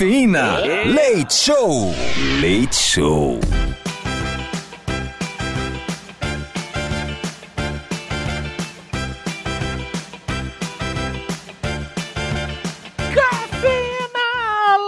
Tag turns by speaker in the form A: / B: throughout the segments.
A: Cafeína. Leite Show. Leite Show.
B: Cafeína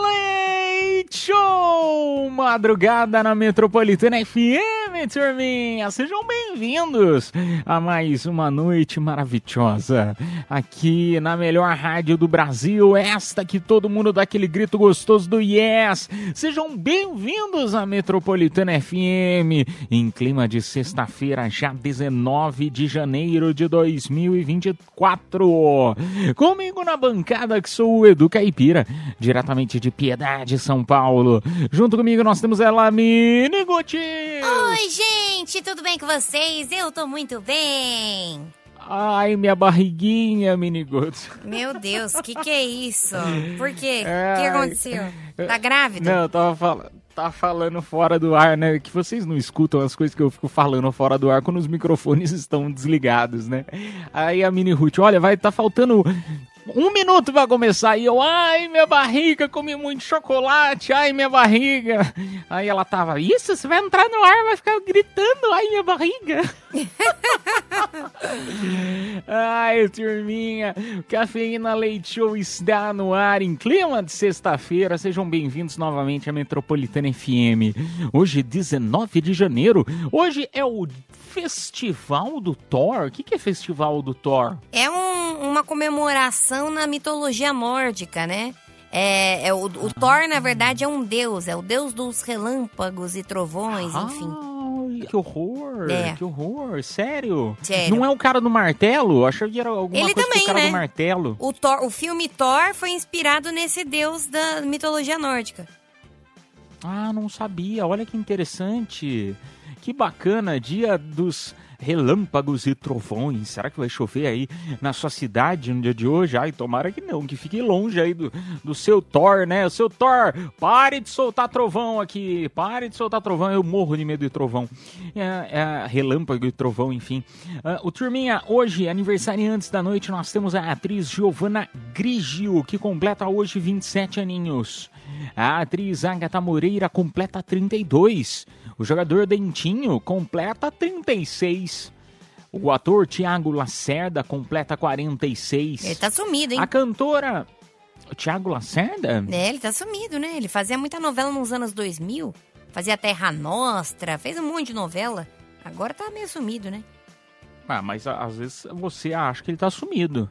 B: Leite Show! Madrugada na Metropolitana FM, turminha! Sejam bem-vindos a mais uma noite maravilhosa aqui na melhor rádio do Brasil, esta que todo mundo dá aquele grito gostoso do Yes! Sejam bem-vindos à Metropolitana FM em clima de sexta-feira, já 19 de janeiro de 2024. Comigo na bancada que sou o Edu Caipira, diretamente de Piedade, São Paulo. Junto comigo nós temos ela, Mini Guti.
C: Oi, gente, tudo bem com vocês? Eu tô muito bem.
B: Ai, minha barriguinha, Mini Guti.
C: Meu Deus, que que é isso? Por quê? O
B: Ai.
C: que aconteceu? Tá grávida?
B: Não, eu tava falando. Tá falando fora do ar, né? Que vocês não escutam as coisas que eu fico falando fora do ar quando os microfones estão desligados, né? Aí a Mini Ruth, olha, vai tá faltando um minuto pra começar. E eu, ai, minha barriga, comi muito chocolate, ai, minha barriga. Aí ela tava, isso, você vai entrar no ar, vai ficar gritando, ai, minha barriga. Ai, turminha, o Cafeína Leite Show está no ar em clima de sexta-feira. Sejam bem-vindos novamente à Metropolitana FM. Hoje, 19 de janeiro. Hoje é o Festival do Thor. O que, que é Festival do Thor?
C: É um- uma comemoração na mitologia nórdica, né? É, é o, o Thor, na verdade, é um deus. É o deus dos relâmpagos e trovões, enfim.
B: Ai, que horror!
C: É.
B: Que horror! Sério?
C: Sério.
B: Não é o cara do martelo? Achei que era alguma
C: Ele
B: coisa
C: também,
B: cara
C: né?
B: do martelo.
C: O, Thor, o filme Thor foi inspirado nesse deus da mitologia nórdica.
B: Ah, não sabia. Olha que interessante. Que bacana. Dia dos relâmpagos e trovões. Será que vai chover aí na sua cidade no dia de hoje? Ai, tomara que não, que fique longe aí do, do seu Thor, né? O seu Thor, pare de soltar trovão aqui. Pare de soltar trovão. Eu morro de medo de trovão. É, é, relâmpago e trovão, enfim. Ah, o Turminha, hoje, aniversariantes da noite, nós temos a atriz Giovanna Grigio, que completa hoje 27 aninhos. A atriz Agatha Moreira completa 32. O jogador Dentinho completa 36. O ator Tiago Lacerda completa 46.
C: Ele tá sumido, hein?
B: A cantora. Tiago Lacerda?
C: É, ele tá sumido, né? Ele fazia muita novela nos anos 2000. Fazia Terra Nostra, fez um monte de novela. Agora tá meio sumido, né?
B: Ah, mas às vezes você acha que ele tá sumido.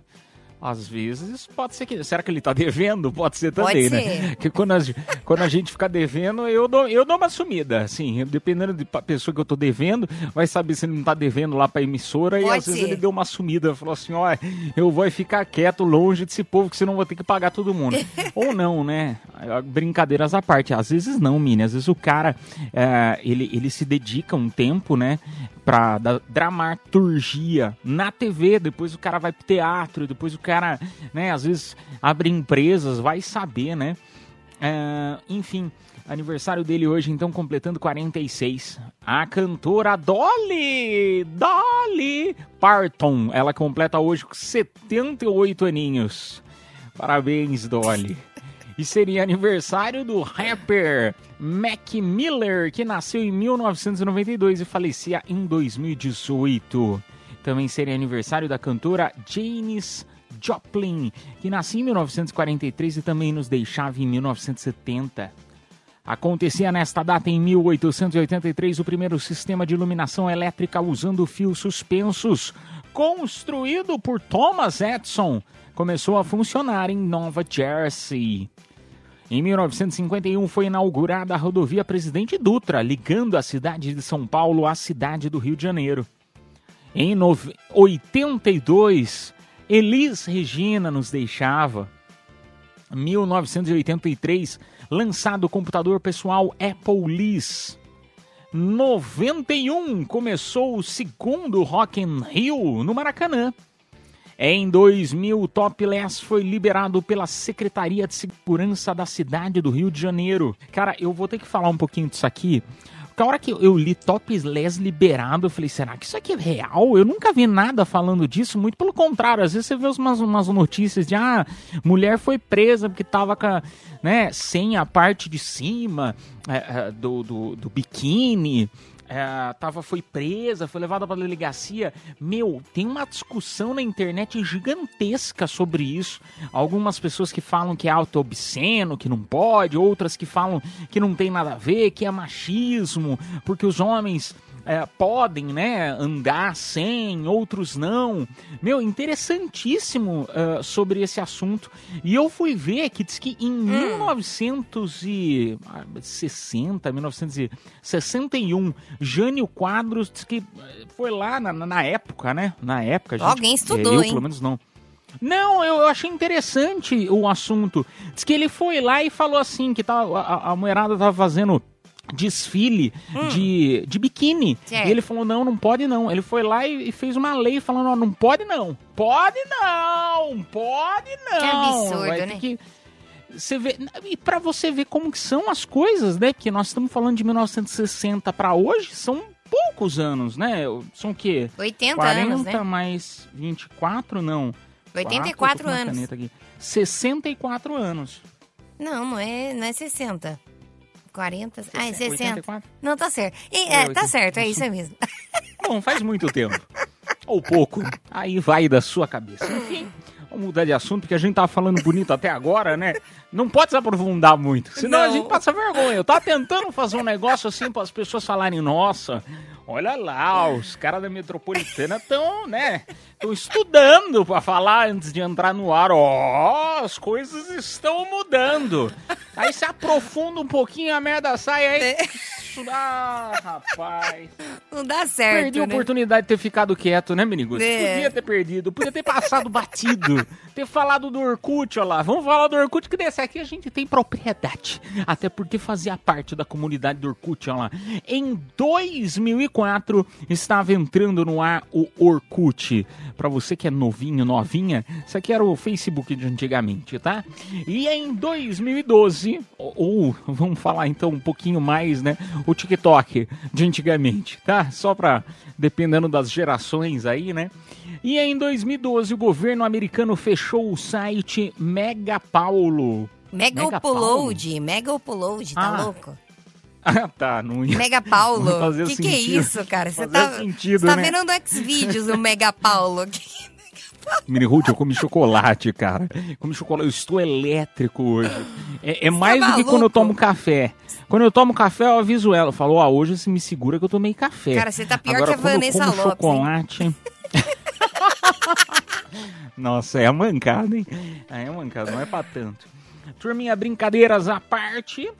B: Às vezes pode ser que. Será que ele tá devendo? Pode ser também,
C: Pode
B: né?
C: ser.
B: Que quando quando a gente fica devendo, eu dou, eu dou uma sumida. Assim, dependendo da pessoa que eu tô devendo, vai saber se ele não tá devendo lá pra emissora e
C: Pode
B: às vezes
C: ser.
B: ele deu uma sumida. Falou assim: ó, eu vou ficar quieto longe desse povo que senão vou ter que pagar todo mundo. Ou não, né? Brincadeiras à parte. Às vezes não, Mini. Às vezes o cara, é, ele, ele se dedica um tempo, né? Pra dramaturgia na TV, depois o cara vai pro teatro, depois o cara, né, às vezes abre empresas, vai saber, né? É, enfim, aniversário dele hoje, então, completando 46. A cantora Dolly! Dolly Parton, ela completa hoje com 78 aninhos. Parabéns, Dolly. E seria aniversário do rapper Mac Miller, que nasceu em 1992 e falecia em 2018. Também seria aniversário da cantora Janis Joplin, que nasceu em 1943 e também nos deixava em 1970. Acontecia nesta data, em 1883, o primeiro sistema de iluminação elétrica usando fios suspensos, construído por Thomas Edison, começou a funcionar em Nova Jersey. Em 1951 foi inaugurada a rodovia Presidente Dutra, ligando a cidade de São Paulo à cidade do Rio de Janeiro. Em nove- 82, Elis Regina nos deixava. 1983, lançado o computador pessoal Apple Lis. 91 começou o segundo Rock in Rio no Maracanã. Em 2000, o topless foi liberado pela Secretaria de Segurança da cidade do Rio de Janeiro. Cara, eu vou ter que falar um pouquinho disso aqui, Porque a hora que eu li topless liberado, eu falei, será que isso aqui é real? Eu nunca vi nada falando disso, muito pelo contrário. Às vezes você vê umas, umas notícias de, ah, mulher foi presa porque tava com a, né, sem a parte de cima é, é, do, do, do biquíni é, tava, foi presa, foi levada para delegacia. Meu, tem uma discussão na internet gigantesca sobre isso. Algumas pessoas que falam que é auto-obsceno, que não pode, outras que falam que não tem nada a ver, que é machismo, porque os homens é, podem né, andar sem, outros não. Meu, interessantíssimo uh, sobre esse assunto. E eu fui ver que diz que em hum. 1960, 1961, Jânio Quadros diz que foi lá na, na época, né? Na época, gente,
C: Alguém estudou, eu,
B: hein? Pelo menos não. Não, eu, achei interessante o assunto. Diz que ele foi lá e falou assim, que tá, a, a mulherada tava fazendo desfile hum. de, de biquíni. Certo. E ele falou: não, não pode não. Ele foi lá e, e fez uma lei falando: não pode não. Pode não! Pode não! Que
C: absurdo, Vai né? Que,
B: você vê, e para você ver como que são as coisas, né? Que nós estamos falando de 1960 para hoje, são poucos anos, né? São o quê?
C: 80
B: 40
C: anos, né?
B: mais 24, não.
C: 84 4, anos.
B: Aqui. 64 anos.
C: Não, não é, não é 60. 40. Ah, é 60. 84? Não, tá certo. E, é, tá certo, é isso mesmo.
B: Bom, faz muito tempo. Ou pouco. Aí vai da sua cabeça. Enfim, vamos mudar de assunto, porque a gente tava falando bonito até agora, né? Não pode se aprofundar muito, senão Não. a gente passa vergonha. Eu tava tentando fazer um negócio assim para as pessoas falarem, nossa, olha lá, os caras da metropolitana estão, né? Estão estudando para falar antes de entrar no ar. Ó, oh, as coisas estão mudando. Aí se aprofunda um pouquinho, a merda sai aí. Ah, rapaz.
C: Não dá certo.
B: Perdi a né? oportunidade de ter ficado quieto, né, menino? É. Podia ter perdido, podia ter passado batido, ter falado do Orkut, ó lá. Vamos falar do Orkut, que desse aqui a gente tem propriedade. Até porque fazia parte da comunidade do Orkut, ó lá. Em 2004 estava entrando no ar o Orkut. Para você que é novinho, novinha, isso aqui era o Facebook de antigamente, tá? E em 2012, ou, ou vamos falar então um pouquinho mais, né? O TikTok de antigamente, tá? Só para dependendo das gerações aí, né? E em 2012 o governo americano fechou o site Mega Paulo.
C: Mega, Mega Upload, Mega Upload, tá ah. louco?
B: Ah, tá. Não ia,
C: Mega Paulo. O que, que é isso, cara? Você tá, sentido, tá né? vendo no Xvideos o Mega Paulo.
B: Mini Ruth, eu comi chocolate, cara. Comi chocolate. Eu estou elétrico hoje. É, é mais é do que quando eu tomo café. Quando eu tomo café, eu aviso ela. Eu falo, ó, oh, hoje você me segura que eu tomei café.
C: Cara, você tá pior Agora, que a Vanessa Lopes.
B: chocolate. Nossa, é a mancada, hein? É a mancada, não é pra tanto. Turminha, brincadeiras à parte.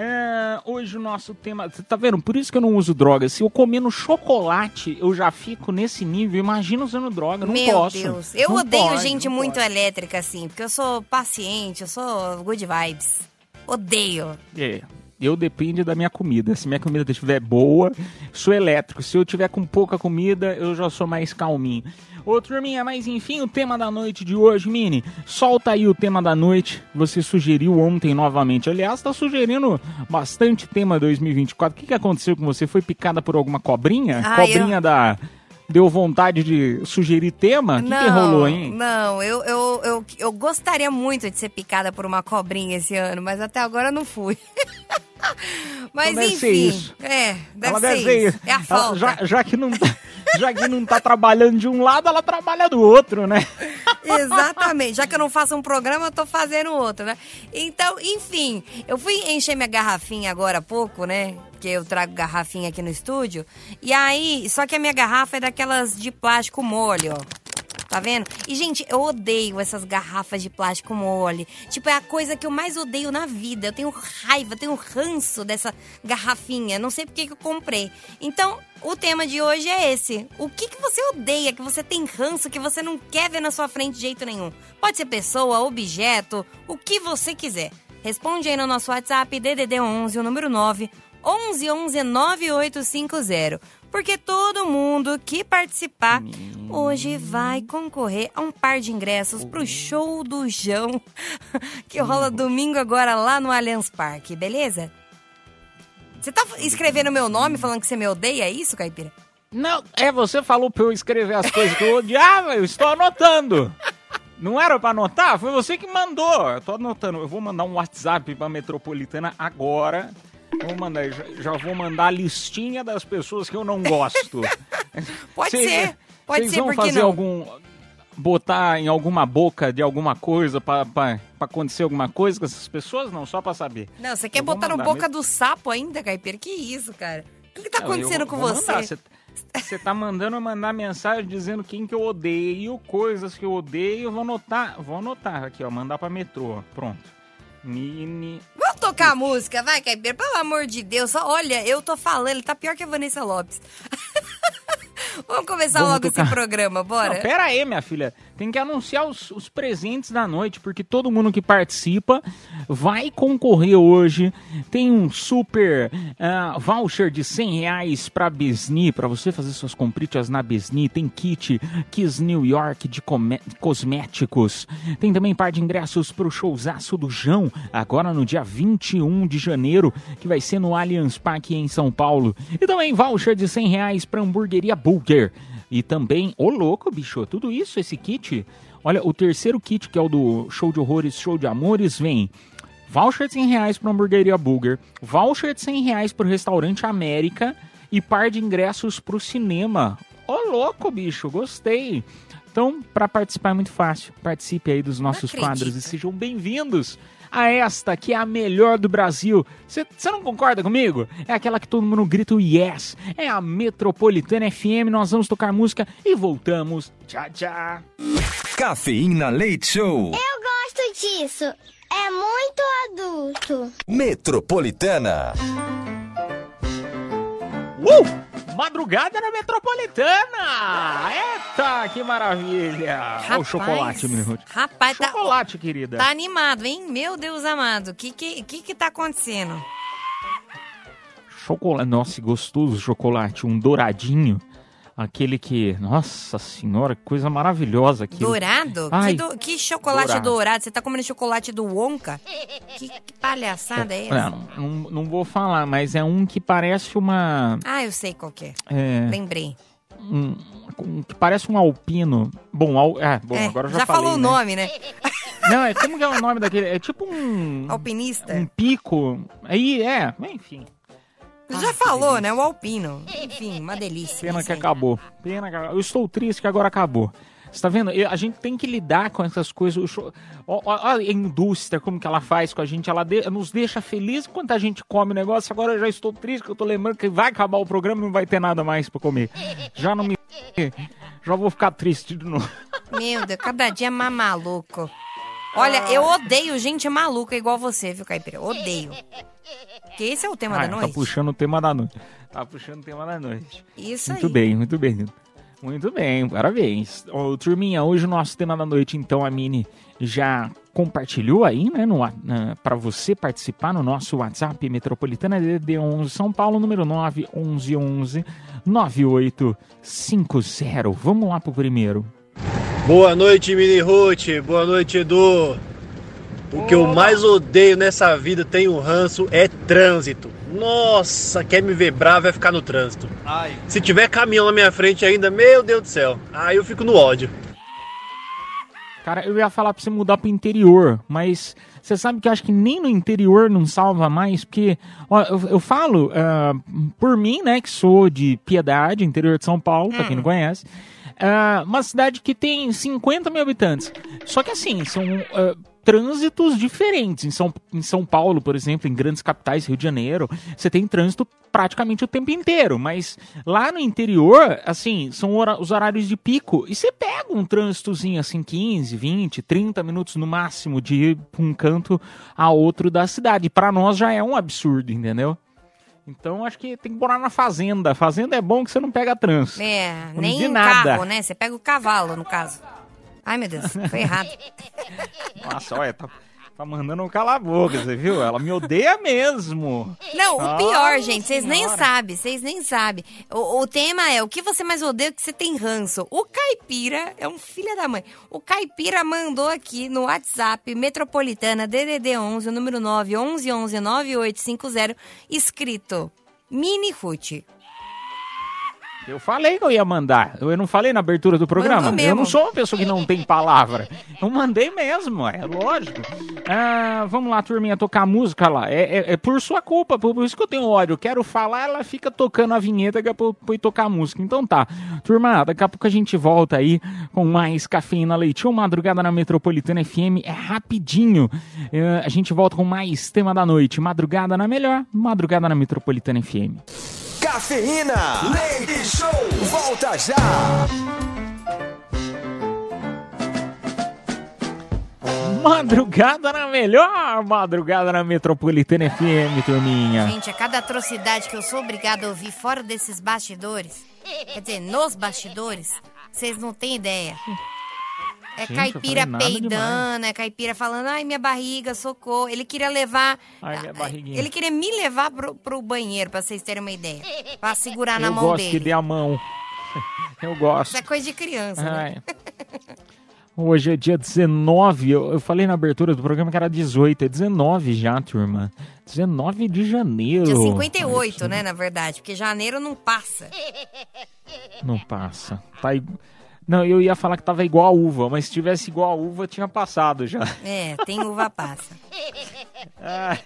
B: É, hoje o nosso tema. Você tá vendo? Por isso que eu não uso droga. Se eu comer no chocolate, eu já fico nesse nível. Imagina usando droga. Não
C: Meu
B: posso.
C: Meu Deus. Eu
B: não
C: odeio
B: pode,
C: gente muito pode. elétrica, assim, porque eu sou paciente, eu sou good vibes. Odeio.
B: É. Eu depende da minha comida. Se minha comida estiver boa, sou elétrico. Se eu tiver com pouca comida, eu já sou mais calminho. Ô, turminha, mas enfim, o tema da noite de hoje, Mini. Solta aí o tema da noite. Você sugeriu ontem novamente. Aliás, tá sugerindo bastante tema 2024. O que, que aconteceu com você? Foi picada por alguma cobrinha? Ah, cobrinha eu... da deu vontade de sugerir tema? O que, que, rolou, hein?
C: Não, eu, eu, eu, eu gostaria muito de ser picada por uma cobrinha esse ano, mas até agora eu não fui. Mas
B: então
C: enfim.
B: Isso.
C: É, deve,
B: ela
C: deve ser isso. É a falta.
B: Já, já, que não tá, já que não tá trabalhando de um lado, ela trabalha do outro, né?
C: Exatamente. Já que eu não faço um programa, eu tô fazendo outro, né? Então, enfim, eu fui encher minha garrafinha agora há pouco, né? Porque eu trago garrafinha aqui no estúdio. E aí, só que a minha garrafa é daquelas de plástico mole, ó. Tá vendo? E, gente, eu odeio essas garrafas de plástico mole. Tipo, é a coisa que eu mais odeio na vida. Eu tenho raiva, tenho ranço dessa garrafinha. Não sei porque que eu comprei. Então, o tema de hoje é esse. O que, que você odeia, que você tem ranço, que você não quer ver na sua frente de jeito nenhum? Pode ser pessoa, objeto, o que você quiser. Responde aí no nosso WhatsApp DDD 11, o número 9 11 11 9850 porque todo mundo que participar hoje vai concorrer a um par de ingressos pro show do Jão, que rola domingo agora lá no Allianz Parque, beleza? Você tá escrevendo meu nome falando que você me odeia, é isso, Caipira?
B: Não, é, você falou pra eu escrever as coisas que eu odiava, eu estou anotando. Não era pra anotar? Foi você que mandou. Eu tô anotando. Eu vou mandar um WhatsApp pra Metropolitana agora. Vou mandar, já, já vou mandar a listinha das pessoas que eu não gosto.
C: Pode
B: Cês-
C: ser. Pode
B: cês
C: ser,
B: vão fazer
C: não?
B: algum. Botar em alguma boca de alguma coisa pra acontecer alguma coisa com essas pessoas? Não, só pra saber.
C: Não, você quer
B: Eu
C: botar no boca
B: mesmo.
C: do sapo ainda, Caipira? Que isso, cara? O que, que tá
B: Não, eu
C: acontecendo
B: vou-
C: com você?
B: Você tá mandando eu mandar mensagem dizendo quem que eu odeio, coisas que eu odeio, eu vou anotar, vou anotar aqui, ó, mandar pra metrô, pronto. Mini.
C: Vamos tocar a música, vai, Caipira? Pelo amor de Deus. Olha, eu tô falando, ele tá pior que a Vanessa Lopes. Vamos começar
B: Vamos
C: logo
B: tocar.
C: esse programa, bora?
B: Não, pera aí, minha filha. Tem que anunciar os, os presentes da noite, porque todo mundo que participa vai concorrer hoje. Tem um super ah, voucher de 100 reais pra Besni, pra você fazer suas compritas na Besni. Tem kit Kiss New York de cosméticos. Tem também par de ingressos pro showzaço do Jão, agora no dia 21 de janeiro, que vai ser no Allianz Parque em São Paulo. E também voucher de 100 reais pra hamburgueria Burger. E também, ô louco, bicho, tudo isso, esse kit. Olha, o terceiro kit, que é o do Show de Horrores, Show de Amores, vem voucher de 100 reais pra hamburgueria Burger, voucher de 100 reais pro restaurante América e par de ingressos pro cinema. Ô louco, bicho, gostei. Então, para participar é muito fácil. Participe aí dos nossos quadros e sejam bem-vindos a esta que é a melhor do Brasil. Você não concorda comigo? É aquela que todo mundo grita o yes. É a Metropolitana FM. Nós vamos tocar música e voltamos. Tchau, tchau.
A: Cafeína Leite Show.
D: Eu gosto disso. É muito adulto.
A: Metropolitana.
B: Uh! Madrugada na Metropolitana! Eita, que maravilha! Olha o chocolate, meu.
C: Rapaz, tá,
B: Chocolate, querida.
C: tá animado, hein? Meu Deus amado. O que, que, que que tá acontecendo?
B: Chocolate. Nossa, gostoso o chocolate. Um douradinho. Aquele que. Nossa senhora, que coisa maravilhosa aqui.
C: Dourado?
B: Ai,
C: que, do- que chocolate
B: dourado.
C: dourado. Você tá comendo chocolate do Wonka? Que, que palhaçada é essa?
B: Não, não, não vou falar, mas é um que parece uma.
C: Ah, eu sei qual que é.
B: É,
C: Lembrei.
B: um, um que parece um alpino. Bom, al, é, bom
C: É,
B: agora já,
C: já
B: falei,
C: falou o
B: né?
C: nome, né?
B: Não, é como que é o nome daquele? É tipo um.
C: Alpinista.
B: Um pico. Aí, é, enfim.
C: Você já falou, né? O alpino. Enfim, uma delícia.
B: Pena que acabou. Pena que acabou. Eu estou triste que agora acabou. Você tá vendo? A gente tem que lidar com essas coisas. O cho- ó- ó- ó a indústria, como que ela faz com a gente. Ela de- nos deixa feliz quando a gente come o negócio. Agora eu já estou triste, que eu tô lembrando que vai acabar o programa e não vai ter nada mais pra comer. Já não me. Já vou ficar triste de novo.
C: Meu Deus, cada dia mais maluco. Olha, eu odeio gente maluca igual você, viu, Caipira? Odeio. Que esse é o tema
B: Ah,
C: da
B: tá
C: noite.
B: puxando o tema da noite. Tá puxando o tema da noite.
C: Isso
B: Muito
C: aí.
B: bem, muito bem. Muito bem, parabéns. Ô, turminha, hoje o nosso tema da noite, então, a Mini já compartilhou aí, né, no, para você participar no nosso WhatsApp Metropolitana DD 11 São Paulo, número 9 11 11 9850. Vamos lá pro primeiro.
E: Boa noite, Mini Ruth. Boa noite, Edu. O que eu mais odeio nessa vida, tem um ranço, é trânsito. Nossa, quer me ver bravo vai ficar no trânsito. Se tiver caminhão na minha frente ainda, meu Deus do céu. Aí eu fico no ódio.
B: Cara, eu ia falar pra você mudar pro interior, mas você sabe que eu acho que nem no interior não salva mais, porque ó, eu, eu falo ah, por mim, né, que sou de Piedade, interior de São Paulo, pra quem não conhece, ah, uma cidade que tem 50 mil habitantes. Só que assim, são ah, trânsitos diferentes. Em São, em São Paulo, por exemplo, em grandes capitais, Rio de Janeiro, você tem trânsito praticamente o tempo inteiro, mas lá no interior, assim, são hora- os horários de pico, e você pega um trânsitozinho assim, 15, 20, 30 minutos no máximo de um canto a outro da cidade. Pra nós já é um absurdo, entendeu? Então acho que tem que morar na fazenda. Fazenda é bom que você não pega trânsito.
C: É,
B: Não
C: nem
B: de
C: em
B: nada.
C: carro, né? Você pega o cavalo, no caso. Ai, meu Deus, foi errado.
B: Nossa, olha, tá, Tá mandando um cala a boca, você viu? Ela me odeia mesmo.
C: Não, o
B: Ah,
C: pior, gente, vocês nem sabem, vocês nem sabem. O, o tema é o que você mais odeia que você tem ranço. O Caipira é um filho da mãe. O Caipira mandou aqui no WhatsApp Metropolitana DDD 11, o número 9 11 11 9850, escrito Mini Ruth.
B: Eu falei que eu ia mandar. Eu não falei na abertura do programa. Eu não sou uma pessoa que não tem palavra. Eu mandei mesmo, é lógico. Ah, vamos lá, turminha, tocar música lá. É, é- é por sua culpa, por isso que eu tenho ódio. Eu quero falar, ela fica tocando a vinheta que eu tocar música. Então tá. Turma, daqui a pouco a gente volta aí com mais Cafeína Leite ou Madrugada na Metropolitana FM. É rapidinho. É, a gente volta com mais tema da noite. Madrugada na melhor, Madrugada na Metropolitana FM.
A: Cafeína. Leite Show. Volta já.
B: Madrugada na melhor, madrugada na Metropolitana FM, turminha.
C: Gente, a cada atrocidade que eu sou obrigada a ouvir fora desses bastidores, quer dizer, nos bastidores, vocês não têm ideia. É
B: Gente, eu
C: caipira peidando, é caipira falando, ai, minha barriga, socorro. Ele queria levar.
B: Ai, minha barriguinha.
C: Ele queria me levar pro, pro banheiro, pra vocês terem uma ideia. Pra segurar na
B: Eu
C: mão
B: gosto
C: dele.
B: que dê a mão. Eu gosto.
C: Isso é coisa de criança, né?
B: Ai. Hoje é dia 19, eu, eu falei na abertura do programa que era 18, é 19 já, turma. 19 de janeiro.
C: Dia 58,
B: Isso
C: né, na verdade, porque janeiro não passa.
B: Não passa. Tá i- Não, eu ia falar que tava igual a uva, mas se tivesse igual a uva, tinha passado já.
C: É, tem uva passa.
B: Ai,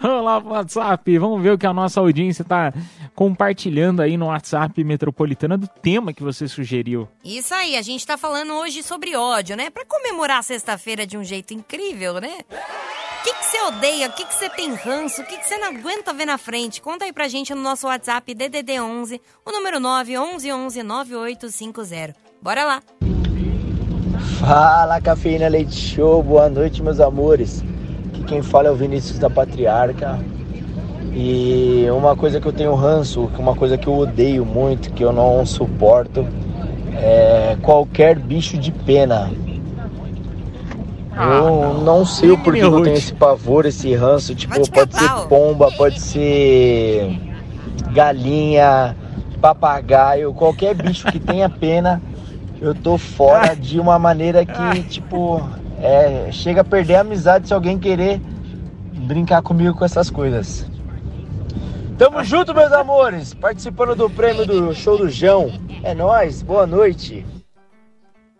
B: Vamos lá pro WhatsApp, vamos ver o que a nossa audiência tá compartilhando aí no WhatsApp Metropolitana do tema que você sugeriu.
C: Isso aí, a gente tá falando hoje sobre ódio, né? Pra comemorar a sexta-feira de um jeito incrível, né? O que você odeia? O que você tem ranço? O que você não aguenta ver na frente? Conta aí pra gente no nosso WhatsApp DDD 11, o número 9 11 11 9850. Bora lá.
F: Fala Cafeína Leite Show, boa noite meus amores. Aqui quem fala é o Vinícius da Patriarca. E uma coisa que eu tenho ranço, uma coisa que eu odeio muito, que eu não suporto, é qualquer bicho de pena. Eu não sei o porquê que eu tenho esse pavor, esse ranço. Tipo, pode ser pomba, pode ser galinha, papagaio, qualquer bicho que tenha pena, eu tô fora de uma maneira que, tipo, é, chega a perder a amizade se alguém querer brincar comigo com essas coisas. Tamo junto, meus amores! Participando do prêmio do show do João. É nóis, boa noite.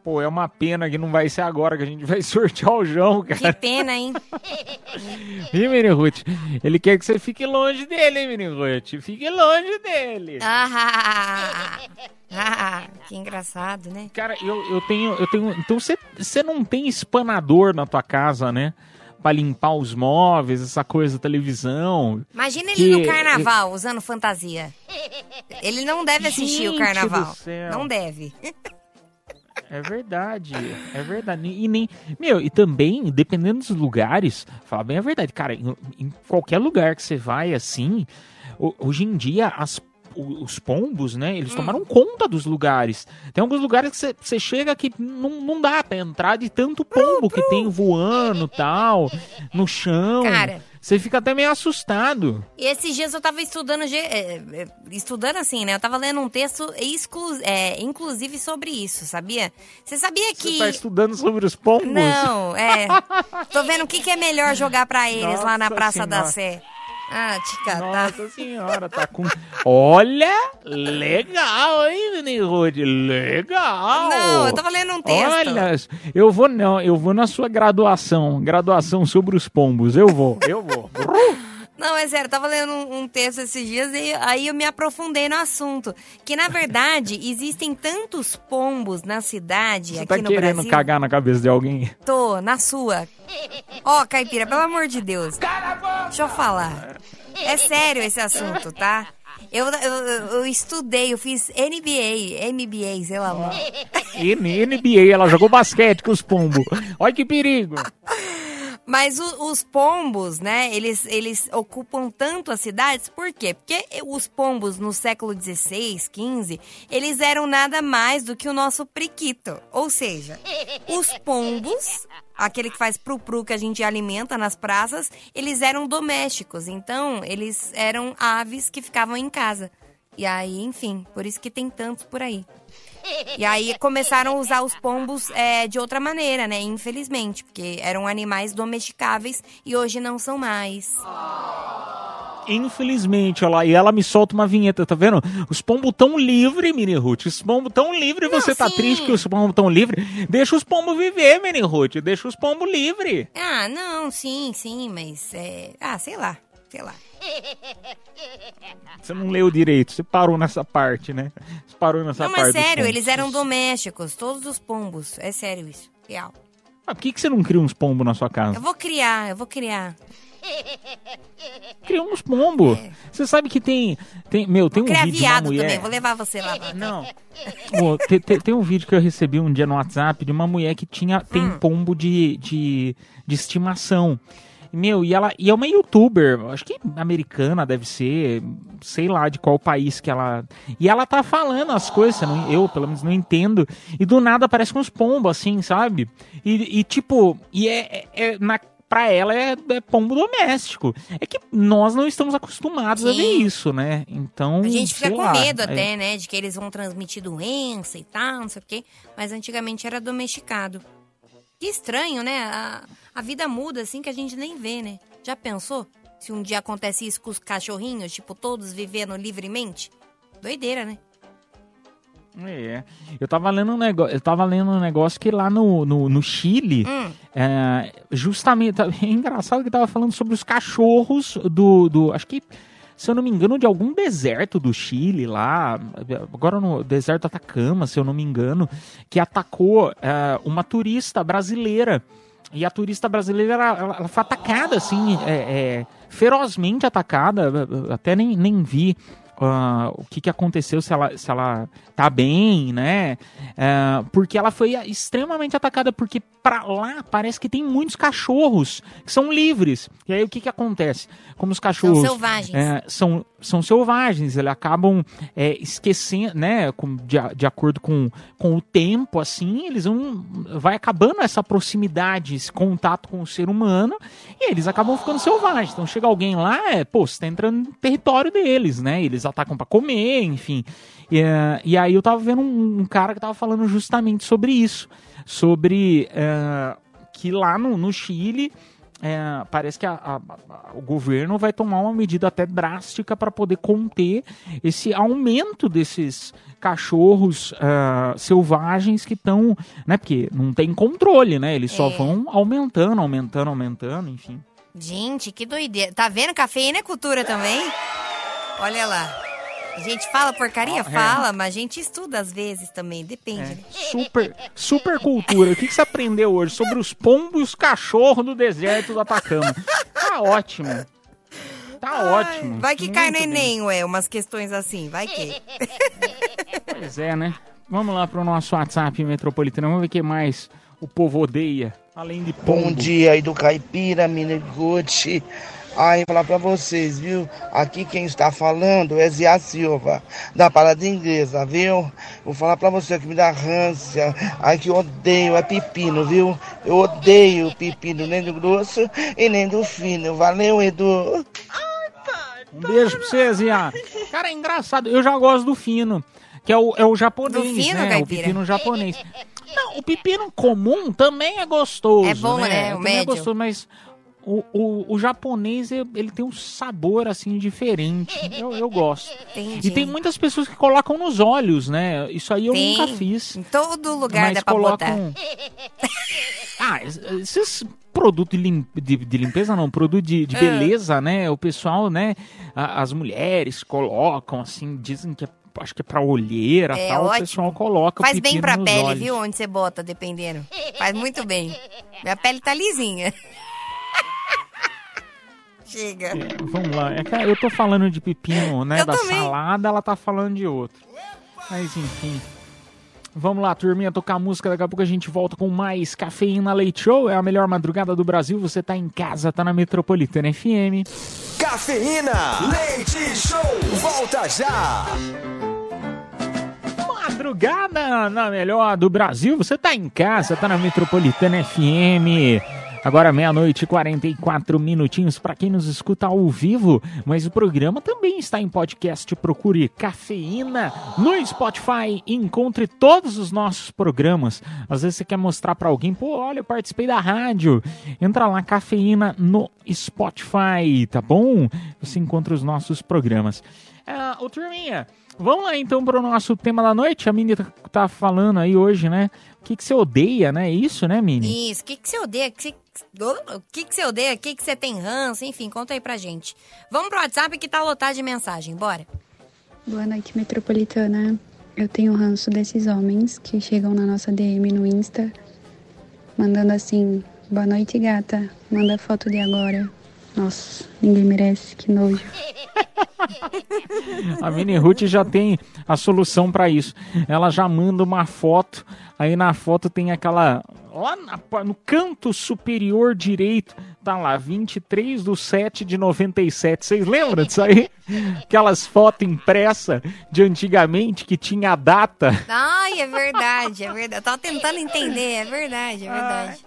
B: Pô, é uma pena que não vai ser agora que a gente vai sortear o João,
C: Que
B: cara.
C: pena, hein?
B: Ih, Mini Ruth? Ele quer que você fique longe dele, hein, Mini Ruth? Fique longe dele.
C: Ah, ah, que engraçado, né?
B: Cara, eu, eu tenho. Eu tenho. Então você não tem espanador na tua casa, né? Pra limpar os móveis, essa coisa, televisão.
C: Imagina ele
B: Que-
C: no carnaval, usando fantasia. Ele não deve assistir o
B: Gente
C: carnaval.
B: do céu.
C: Não deve.
B: É verdade, é verdade. E nem. Meu, e também, dependendo dos lugares, falar bem a verdade, cara, em, em qualquer lugar que você vai assim, ho- hoje em dia as. Os pombos, né? Eles tomaram conta dos lugares. Tem alguns lugares que você- chega que não, não dá pra entrar de tanto pombo que tem voando tal, no chão.
C: Cara.
B: Você fica até meio assustado.
C: E esses dias eu tava estudando, é, é, estudando assim, né? Eu tava lendo um texto exclu- é, inclusive sobre isso, sabia? Você sabia que...
B: Você tá estudando sobre os pombos?
C: Não, é. Tô vendo o que, que é melhor jogar pra eles lá na
B: Nossa
C: Praça da
B: Senhora.
C: Sé. Ah, te catar.
B: Nossa senhora, tá com. Olha! Legal, hein, Mini Rude? Legal!
C: Não, eu tava lendo um texto.
B: Olha, eu vou não, eu vou na sua graduação. Graduação sobre os pombos. Eu vou, eu vou.
C: Não, é sério, eu tava lendo um, um texto esses dias e aí eu me aprofundei no assunto. Que, na verdade, existem tantos pombos na cidade,
B: Você
C: aqui
B: tá
C: no
B: querendo
C: Brasil.
B: cagar na cabeça de alguém?
C: Tô, na sua. Ó, Caipira, pelo amor de Deus. Deixa eu falar. É sério esse assunto, tá? Eu, eu, eu- estudei, eu fiz NBA, MBA, sei lá.
B: na NBA, ela jogou basquete com os pombos. Olha que perigo.
C: Mas o- os pombos, né, eles, eles ocupam tanto as cidades, por quê? Porque os pombos no século XVI, XV, eles eram nada mais do que o nosso priquito. Ou seja, os pombos, aquele que faz pru-pru que a gente alimenta nas praças, eles eram domésticos. Então, eles eram aves que ficavam em casa. E aí, enfim, por isso que tem tantos por aí. E aí começaram a usar os pombos é, de outra maneira, né? Infelizmente, porque eram animais domesticáveis e hoje não são mais.
B: Infelizmente, olha lá, e ela me solta uma vinheta, tá vendo? Os pombos tão livre, Mini Ruth. Os pombos tão livre, você tá
C: sim.
B: triste que os pombos tão livre? Deixa os pombos viver, Mini Ruth. Deixa os pombos livre.
C: Ah, não, sim, sim, mas é. Ah, sei lá, sei lá.
B: Você não leu direito, você parou nessa parte, né? Você parou nessa
C: não,
B: parte.
C: mas
B: dos
C: sério, eles eram domésticos, todos os pombos. É sério isso, real.
B: Ah, por que, que você não cria uns pombos na sua casa?
C: Eu vou criar, eu vou criar.
B: Cria uns pombos. Você sabe que tem, tem. Meu, tem
C: Vou
B: um
C: criar
B: vídeo de uma
C: viado
B: mulher.
C: também, vou levar você lá. pra-
B: Não. Pô, te- te- tem, um vídeo que eu recebi um dia no WhatsApp de uma mulher que tinha tem
C: Hum.
B: pombo de, de, de estimação. Meu, e ela e é uma youtuber, acho que americana deve ser, sei lá de qual país que ela. E ela tá falando as coisas, eu não- eu pelo menos não entendo. E do nada aparece uns pombos, assim, sabe? E, e, tipo, e é, é- é na. Pra ela é, é pombo doméstico. É que nós não estamos acostumados a ver
C: Sim.
B: isso, né? Então.
C: A gente fica com
B: lá,
C: medo
B: é-
C: até, né? De que eles vão transmitir doença e tal, não sei o quê. Mas antigamente era domesticado. Que estranho, né? A, a vida muda assim que a gente nem vê, né? Já pensou? Se um dia acontece isso com os cachorrinhos, tipo, todos vivendo livremente? Doideira, né?
B: É. Eu tava lendo um negócio, eu tava lendo um negócio que lá no, no, no Chile,
C: Hum.
B: é, justamente, é engraçado que tava falando sobre os cachorros do, do, acho que, se eu não me engano, de algum deserto do Chile lá, agora no deserto Atacama, se eu não me engano, que atacou é, uma turista brasileira. E a turista brasileira, ela- ela foi atacada, assim, é, é, ferozmente atacada, até nem, nem vi ah, o que, que aconteceu, se ela, se ela tá bem, né? Ah, porque ela foi extremamente atacada, porque pra lá parece que tem muitos cachorros que são livres. E aí o que, que acontece? Como os cachorros
C: selvagens.
B: é, são, são selvagens, eles acabam é, esquecendo, né? com- de, de acordo com, com o tempo, assim, eles vão. Vai acabando essa proximidade, esse contato com o ser humano, e eles acabam ficando selvagens. Então chega alguém lá, é, pô, você tá entrando no território deles, né? Eles atacam pra comer, enfim. E, e aí eu tava vendo um, um cara que tava falando justamente sobre isso. Sobre eh, que lá no, no Chile. Eh, parece que a- a- a- o governo vai tomar uma medida até drástica para poder conter esse aumento desses cachorros ah, selvagens que estão, né? Porque não tem controle, né? Eles só
C: É.
B: vão aumentando, aumentando, aumentando, enfim.
C: Gente, que doideira. Tá vendo? Cafeína é cultura também? Olha lá. A gente fala porcaria?
B: é.
C: Fala, mas a gente estuda às vezes também. Depende, né?
B: Super, super cultura. O que, que você aprendeu hoje sobre os pombos e os cachorros do deserto do Atacama? Tá ótimo. Tá
C: Ai,
B: ótimo.
C: Vai que cai no
B: Muito bem.
C: Enem, ué, umas questões assim. Vai que.
B: Pois é, né? Vamos lá pro nosso WhatsApp metropolitano. Vamos ver o que mais o povo odeia. Além de pombo.
G: Bom dia aí do Caipira, Mini Gucci. Ai, falar pra vocês, viu? Aqui quem está falando é Zia Silva, da Parada Inglesa, viu? Vou falar pra você que me dá rância. Ai, que eu odeio é pepino, viu? Eu odeio pepino nem do grosso e nem do fino. Valeu, Edu.
B: Um beijo pra vocês, Zia. Cara, é engraçado. Eu já gosto do fino, que é o, é o japonês,
C: fino,
B: né? O
C: caipira?
B: pepino japonês. Não, o pepino comum também é gostoso.
C: É bom, né? O
B: Também é
C: médio.
B: gostoso, mas o, o, o japonês, ele tem um sabor, assim, diferente. Eu, eu gosto.
C: Entendi.
B: E tem muitas pessoas que colocam nos olhos, né? Isso aí eu
C: Tem.
B: nunca fiz.
C: Em todo lugar
B: mas
C: dá pra botar.
B: ah, es- esses produtos de, lim- de- de limpeza não, produto de, de
C: Ah.
B: beleza, né? O pessoal, né? a- as mulheres colocam, assim, dizem que é, acho que é pra olheira
C: É
B: tal. O
C: ótimo.
B: pessoal coloca o
C: Faz bem pra pele,
B: olhos.
C: viu? Onde você bota, dependendo. Faz muito bem. Minha pele tá lisinha. Chega.
B: Vamos lá. É que eu tô falando de pepino, né?
C: Eu
B: da
C: também.
B: salada, ela tá falando de outro. Mas enfim. Vamos lá, turminha, tocar música. Daqui a pouco a gente volta com mais Cafeína Leite Show. É a melhor madrugada do Brasil. Você tá em casa, tá na Metropolitana FM.
A: Cafeína, leite show, volta já.
B: Madrugada na melhor do Brasil. Você tá em casa, tá na Metropolitana FM. Agora meia-noite e 44 minutinhos para quem nos escuta ao vivo, mas o programa também está em podcast. Procure Cafeína no Spotify e encontre todos os nossos programas. Às vezes você quer mostrar para alguém, pô, olha, eu participei da rádio. Entra lá, Cafeína no Spotify, tá bom? Você encontra os nossos programas. Ah, ô turminha, vamos lá então para o nosso tema da noite. A Mini tá, tá falando aí hoje, né? O que, que você odeia, né? É isso, né, Mini?
C: Isso, o que, que você odeia? O que, o que, que você odeia? O que, que você tem ranço? Enfim, conta aí pra gente. Vamos pro WhatsApp que tá lotado de mensagem, bora.
H: Boa noite, metropolitana. Eu tenho ranço desses homens que chegam na nossa DM no Insta, mandando assim: boa noite, gata. Manda foto de agora. Nossa, ninguém merece, que nojo.
B: A Mini Ruth já tem a solução para isso. Ela já manda uma foto, aí na foto tem aquela. Lá na- no canto superior direito, tá lá, 23 do 7 de 97. Vocês lembram disso aí? Aquelas fotos impressas de antigamente que tinha a data.
C: Ai, é verdade, é verdade. Eu tava tentando entender, é verdade, é verdade.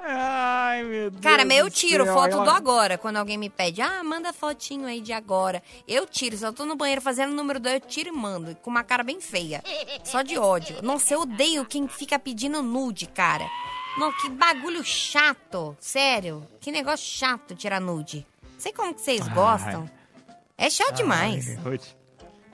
B: Ai, meu Deus.
C: Cara, mas eu tiro
B: céu,
C: foto
B: ela-
C: do agora. Quando alguém me pede, ah, manda fotinho aí de agora. Eu tiro, só tô no banheiro fazendo o número 2, eu tiro e mando. Com uma cara bem feia. Só de ódio. Nossa, eu odeio quem fica pedindo nude, cara. Não, que bagulho chato. Sério. Que negócio chato tirar nude. Sei como que vocês gostam. É chato demais.
B: Mini Ruth.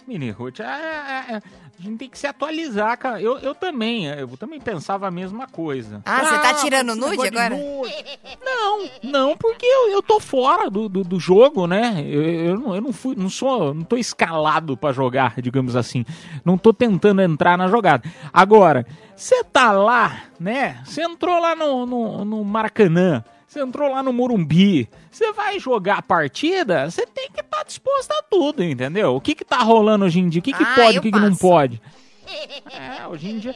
B: Mini Ruth, é, é, é, a gente tem que se atualizar, cara. Eu, eu também, eu também pensava a mesma coisa.
C: Ah, você tá tirando
B: esse
C: nude agora?
B: nude. Não, não, porque eu, eu tô fora do, do, do jogo, né? Eu, eu, não, eu não fui, não sou, não tô escalado pra jogar, digamos assim. Não tô tentando entrar na jogada. Agora, você tá lá, né? Você entrou lá no, no, no Maracanã. Você entrou lá no Morumbi, você vai jogar a partida, você tem que estar disposto a tudo, entendeu? O que que tá rolando hoje em dia? O que que
C: Ah,
B: pode, o que que não pode? É, hoje em dia.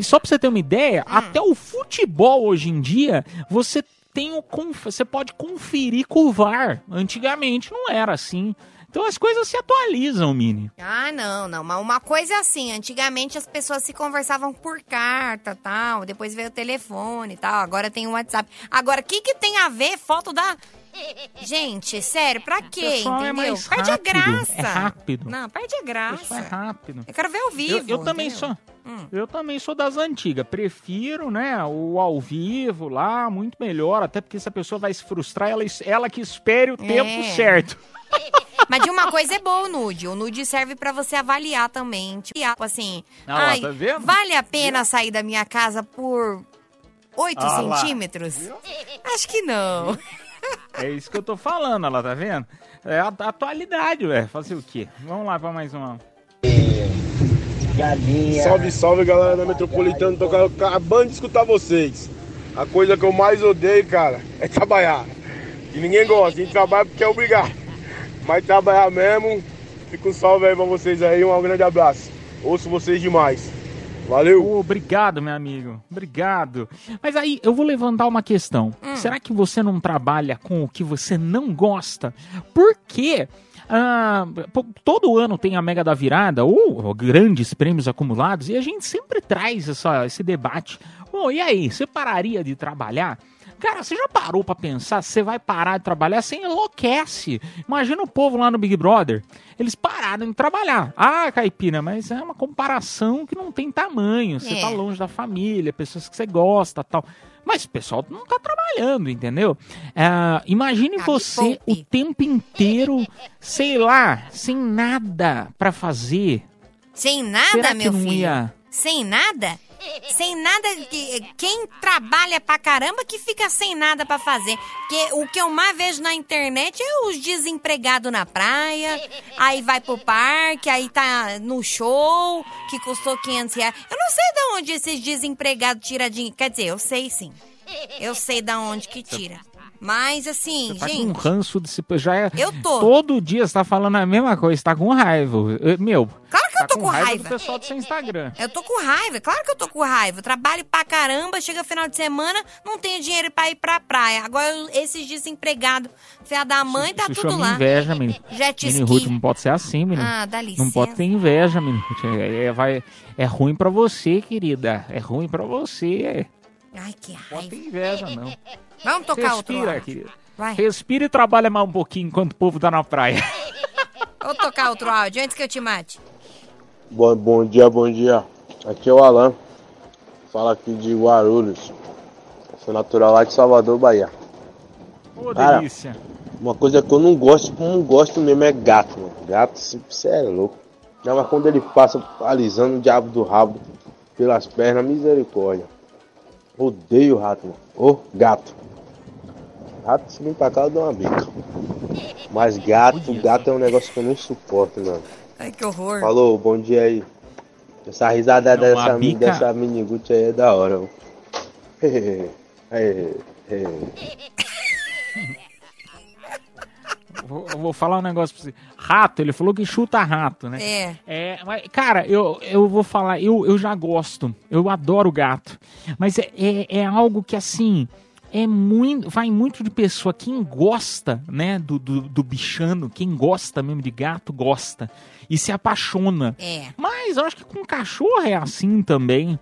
B: Só pra você ter uma ideia, até o futebol hoje em dia, você tem o. Você pode conferir com o VAR. Antigamente não era assim. Então as coisas se atualizam, Mini.
C: Ah, não, não. Mas uma coisa é assim, antigamente as pessoas se conversavam por carta tal, depois veio o telefone e tal, agora tem o WhatsApp. Agora, o que, que tem a ver foto da. Gente, sério, pra quê?
B: É
C: entendeu?
B: mais
C: perde a
B: rápido,
C: graça.
B: é rápido.
C: Não, perde a
B: Isso é
C: graça.
B: rápido.
C: Eu quero ver ao
B: Eu,
C: vivo.
B: eu também
C: entendeu?
B: sou.
C: Hum.
B: Eu também sou das antigas. Prefiro, né, o ao vivo lá, muito melhor. Até porque se a pessoa vai se frustrar, ela, ela que espere o tempo
C: É.
B: certo.
C: Mas de uma coisa é boa o nude. O nude serve pra você avaliar também. Tipo assim,
B: Ah lá,
C: ai,
B: tá vendo?
C: vale a pena sair da minha casa por 8
B: Ah lá.
C: centímetros? Acho que não.
B: É isso que eu tô falando, ela tá vendo? É a, a atualidade, ué. Fazer o quê? Vamos lá pra mais uma.
F: Galinha.
I: Salve, salve galera da Metropolitana, tô acabando de escutar vocês. A coisa que eu mais odeio, cara, é trabalhar. E ninguém gosta, a gente trabalha porque é obrigado. Mas trabalhar mesmo, fica um salve aí pra vocês aí, um grande abraço. Ouço vocês demais. Valeu!
B: Obrigado, meu amigo. Obrigado. Mas aí, eu vou levantar uma questão. Será que você não trabalha com o que você não gosta? Por quê? Ah, todo ano tem a Mega da Virada, ou, ou grandes prêmios acumulados, e a gente sempre traz essa- esse debate. Bom, e aí, você pararia de trabalhar? Cara, você já parou pra pensar? Você vai parar de trabalhar? Você enlouquece. Imagina o povo lá no Big Brother. Eles pararam de trabalhar. Ah, Caipira, mas é uma comparação que não tem tamanho. Você
C: É.
B: tá longe da família, pessoas que você gosta tal. Mas o pessoal não tá trabalhando, entendeu? Ah, imagine você
C: poupe.
B: o tempo inteiro, sei lá, sem nada pra fazer.
C: Sem nada,
B: Será
C: meu filho?
B: ia?
C: Sem nada? Sem nada. que- Quem trabalha pra caramba que fica sem nada pra fazer. Porque o que eu mais vejo na internet é os desempregados na praia, aí vai pro parque, aí tá no show, que custou 500 reais. Eu não sei de onde esses desempregados tiram dinheiro. Quer dizer, eu sei sim. Eu sei da onde que tira. Mas assim,
B: Tá com um
C: gente.
B: ranço de se. Já é,
C: Eu tô.
B: Todo dia você tá falando a mesma coisa, tá com raiva. Eu- Meu,
C: Claro que que eu
B: Tá
C: tô com,
B: raiva
C: raiva.
B: do pessoal do seu Instagram.
C: Eu tô com raiva, claro que eu tô com raiva. Eu trabalho pra caramba, chega final de semana, não tenho dinheiro pra ir pra praia. Agora, esses desempregados, fé da mãe, tá
B: Isso
C: tudo lá.
B: inveja, menino.
C: Jet
B: Menino
C: ski.
B: Ruth, não pode ser assim, menino.
C: Ah, dá
B: Não
C: licença.
B: pode ter inveja, menino. Ruth. É, é, vai, é ruim pra você, querida. É ruim pra você.
C: Ai, que
B: Não pode
C: raiva.
B: ter inveja, não.
C: Vamos tocar outro
B: Respira,
C: áudio.
B: querida.
C: Vai.
B: Respira e trabalha mais um pouquinho enquanto o povo tá na praia.
C: Vou tocar outro áudio antes que eu te mate.
I: Bom, bom dia, bom dia. Aqui é o Alan. Fala aqui de Guarulhos. Sou natural lá de Salvador, Bahia.
B: Ô,
I: Cara.
B: delícia.
I: Uma coisa que eu não gosto, não gosto mesmo é gato, mano. Gato, você é louco. Não, mas quando ele passa alisando o diabo do rabo pelas pernas, misericórdia. Odeio rato. Ô, gato. Rato, se vem pra cá, eu dou uma bica. Mas gato, gato é um negócio que eu não suporto, mano.
C: Ai, que horror.
I: Falou, bom dia aí. Essa risada
B: Não,
I: dessa,
B: bica-
I: dessa miniguti aí é da hora. Aí, aí.
B: Vou, eu vou falar um negócio pra você. Rato, ele falou que chuta rato, né?
C: É.
B: É, mas, cara, eu, eu vou falar, eu, eu já gosto, eu adoro gato, mas é, é, é algo que assim, é muito, vai muito de pessoa, quem gosta, né, do, do, do bichano, quem gosta mesmo de gato, gosta, e se apaixona.
C: É.
B: Mas eu acho que com cachorro é assim também.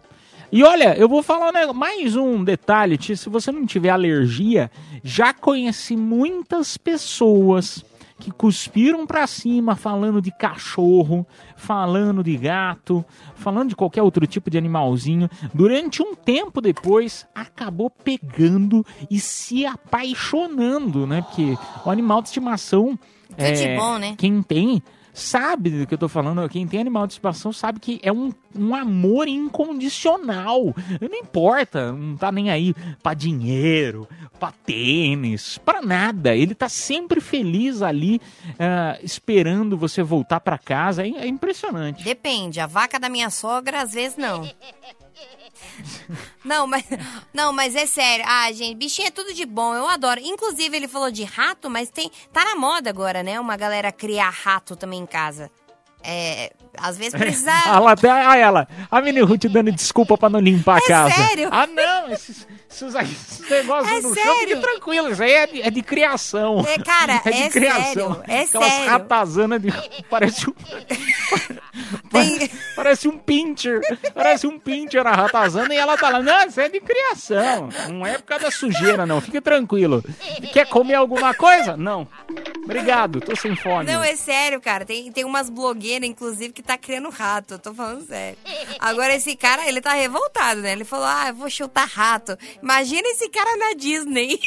B: E olha, eu vou falar né, mais um detalhe, Tia, se você não tiver alergia, já conheci muitas pessoas que cuspiram pra cima falando de cachorro, falando de gato, falando de qualquer outro tipo de animalzinho. Durante um tempo depois, acabou pegando e se apaixonando, né? Porque o animal de estimação
C: de bom, né?
B: quem tem sabe do que eu tô falando. Quem tem animal de estimação sabe que é um, um amor incondicional. Não importa, não tá nem aí pra dinheiro, pra tênis, pra nada. Ele tá sempre feliz ali, ah, esperando você voltar pra casa. É, é impressionante.
C: Depende, a vaca da minha sogra às vezes não. Não, mas não, mas é sério. Ah, gente, bichinho é tudo de bom, eu adoro. Inclusive ele falou de rato, mas tem tá na moda agora, né? Uma galera criar rato também em casa. É, às vezes precisa
B: Ah, tá- ah, ela, a Mini Ruth dando desculpa pra não limpar a
C: É
B: casa.
C: sério?
B: Ah, não, esses, esses, esses negócios
C: É
B: no chão,
C: sério?
B: fique tranquilo, isso aí é de, é de criação.
C: É, cara,
B: de
C: é sério, é
B: Aquelas
C: sério.
B: ratazanas de. Parece um.
C: Tem-
B: Parece um pincher. Parece um pincher a ratazana e ela tá lá. Não, isso é de criação. Não é por causa da sujeira, não. Fique tranquilo. Quer comer alguma coisa? Não. Obrigado, tô sem fome.
C: Não, é sério, cara. Tem, tem umas blogueiras, inclusive, que tá criando rato. Eu tô falando sério. Agora, esse cara, ele tá revoltado, né? Ele falou, ah, eu vou chutar rato. Imagina esse cara na Disney.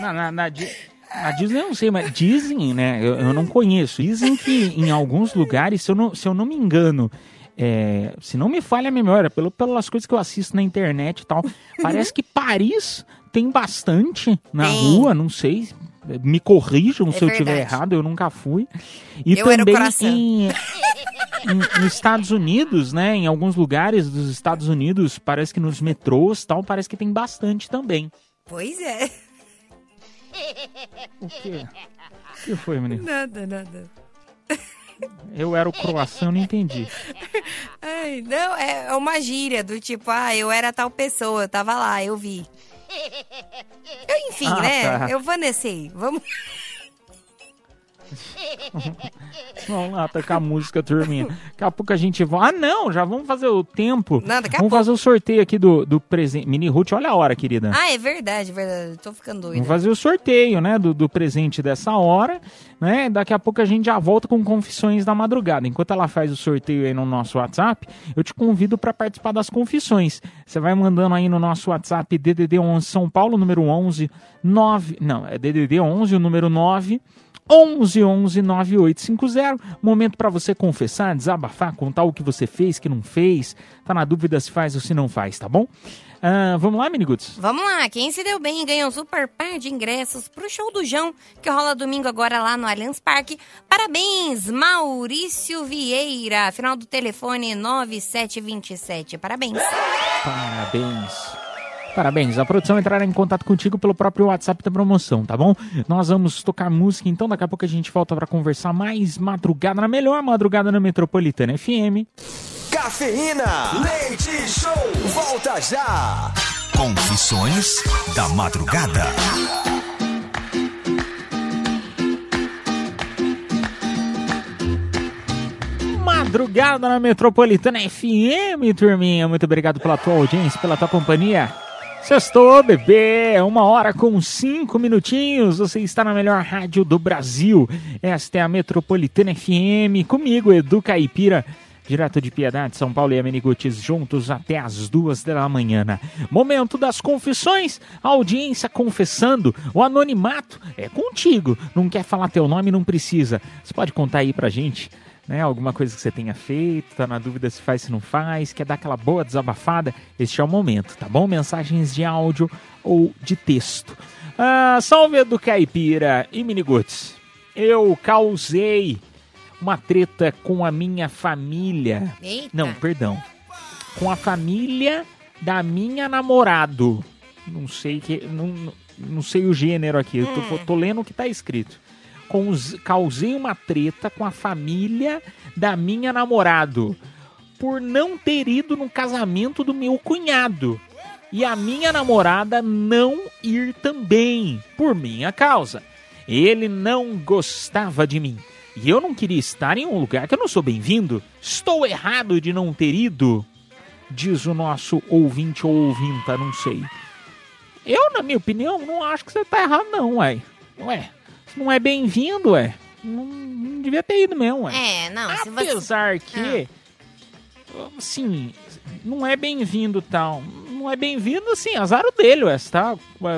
B: Na, na, na, Di- na Disney eu não sei, mas dizem, né? Eu, eu não conheço. Dizem que em alguns lugares, se eu não, se eu não me engano, é, se não me falha a memória, pelo, pelas coisas que eu assisto na internet e tal, parece que Paris tem bastante na
C: Tem.
B: rua, não sei. Me corrijam
C: É
B: se eu tiver errado, eu nunca fui. E
C: Eu
B: também em, em- nos Estados Unidos, né? Em alguns lugares dos Estados Unidos, parece que nos metrôs e tal, parece que tem bastante também.
C: Pois é.
B: O quê? O que foi, menino?
C: Nada, nada.
B: Eu era o croissant, eu não entendi.
C: Ai, não, é é uma gíria do tipo, ah, eu era tal pessoa, eu tava lá, eu vi. Eu, enfim,
B: Ah,
C: né?
B: tá.
C: Eu vanecei. Vamos.
B: Vamos lá, tocar a música, turminha. Daqui a pouco a gente vai. Ah, não, já vamos fazer o tempo.
C: Não, daqui a
B: vamos
C: pouco.
B: fazer o sorteio aqui do, do presente. Mini Ruth, olha a hora, querida.
C: Ah, é verdade, é verdade. Tô ficando doida.
B: Vamos fazer o sorteio, né, do, do presente dessa hora, né? Daqui a pouco a gente já volta com confissões da madrugada. Enquanto ela faz o sorteio aí no nosso WhatsApp, eu te convido para participar das confissões. Você vai mandando aí no nosso WhatsApp DDD 11 São Paulo, número 11 9, não, é DDD 11 o número 9 11 11 9850. Momento para você confessar, desabafar, contar o que você fez, que não fez. Tá na dúvida se faz ou se não faz, tá bom? Ah, vamos lá, Miniguts?
C: Vamos lá, quem se deu bem ganhou um super par de ingressos pro show do João, que rola domingo agora lá no Allianz Parque. Parabéns, Maurício Vieira, final do telefone 9727. Parabéns.
B: Parabéns. Parabéns. A produção entrará em contato contigo pelo próprio WhatsApp da promoção, tá bom? Nós vamos tocar música, então daqui a pouco a gente volta para conversar mais madrugada, na melhor madrugada na Metropolitana FM.
A: Cafeína, leite show, volta já.
J: Confissões da madrugada.
B: Madrugada na Metropolitana FM, turminha. Muito obrigado pela tua audiência, pela tua companhia. Sextou, bebê, uma hora com cinco minutinhos. Você está na melhor rádio do Brasil. Esta é a Metropolitana FM. Comigo, Edu Caipira, direto de Piedade, São Paulo e Amenigutis, juntos até as duas da manhã. Momento das confissões. Audiência confessando. O anonimato é contigo. Não quer falar teu nome, não precisa. Você pode contar aí pra gente né? Alguma coisa que você tenha feito, tá na dúvida se faz, se não faz, quer dar aquela boa desabafada, este é o momento, tá bom? Mensagens de áudio ou de texto. Ah, salve do Caipira e Miniguts. Eu causei uma treta com a minha família.
C: Eita.
B: Não, perdão. Com a família da minha namorado. Não sei que. Não, não sei o gênero aqui. Eu tô, tô lendo o que tá escrito causei uma treta com a família da minha namorado por não ter ido no casamento do meu cunhado e a minha namorada não ir também por minha causa. Ele não gostava de mim e eu não queria estar em um lugar que eu não sou bem-vindo. Estou errado de não ter ido, diz o nosso ouvinte ou ouvinta, não sei. Eu, na minha opinião, não acho que você tá errado, não, ué. Ué, não é bem-vindo, ué. Não, não devia ter ido mesmo, ué.
C: É, não, se você...
B: Apesar que, assim, não é bem-vindo tal. Não é bem-vindo, assim, azar o dele, ué. Você tá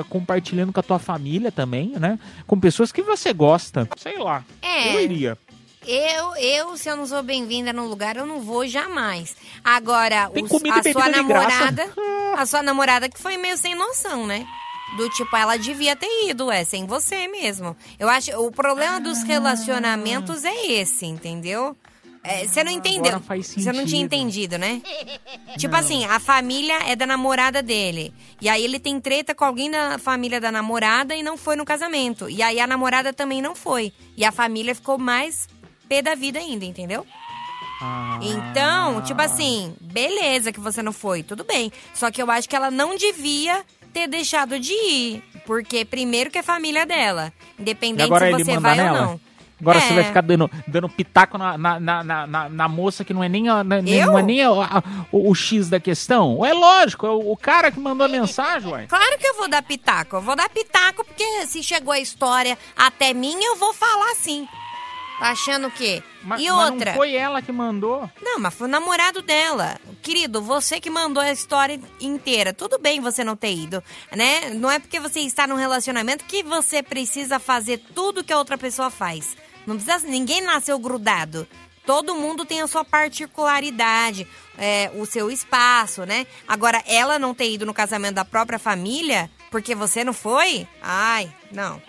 B: compartilhando com a tua família também, né? Com pessoas que você gosta. Sei lá.
C: É.
B: Eu iria.
C: Eu, eu, se eu não sou bem-vinda no lugar, eu não vou jamais. Agora, os- a sua namorada, a sua namorada que foi meio sem noção, né? Do tipo, ela devia ter ido, é, sem você mesmo. Eu acho, o problema dos
B: Ah.
C: relacionamentos é esse, entendeu? É, Você não entendeu. Você não tinha entendido, né? Tipo assim, a família é da namorada dele. E aí ele tem treta com alguém da família da namorada e não foi no casamento. E aí a namorada também não foi. E a família ficou mais pé da vida ainda, entendeu?
B: Ah.
C: Então, tipo assim, beleza que você não foi, tudo bem. Só que eu acho que ela não devia ter deixado de ir. Porque primeiro que é família dela. Independente
B: agora
C: se você vai
B: nela?
C: ou não.
B: Agora
C: É.
B: você vai ficar dando, dando pitaco na, na, na, na, na- moça que não é nem, a, na- nem-
C: Eu?
B: não é nem a- a- o, o X da questão. É lógico, é o, o cara que mandou a mensagem, ué.
C: Claro que eu vou dar pitaco. Eu vou dar pitaco porque se chegou a história até mim, eu vou falar sim. Tá achando o quê? E outra?
B: não foi ela que mandou.
C: Não, mas foi o namorado dela. Querido, você que mandou a história inteira. Tudo bem você não ter ido, né? Não é porque você está num relacionamento que você precisa fazer tudo que a outra pessoa faz. Não precisa, ninguém nasceu grudado. Todo mundo tem a sua particularidade, é, o seu espaço, né? Agora, ela não ter ido no casamento da própria família porque você não foi? Ai, não.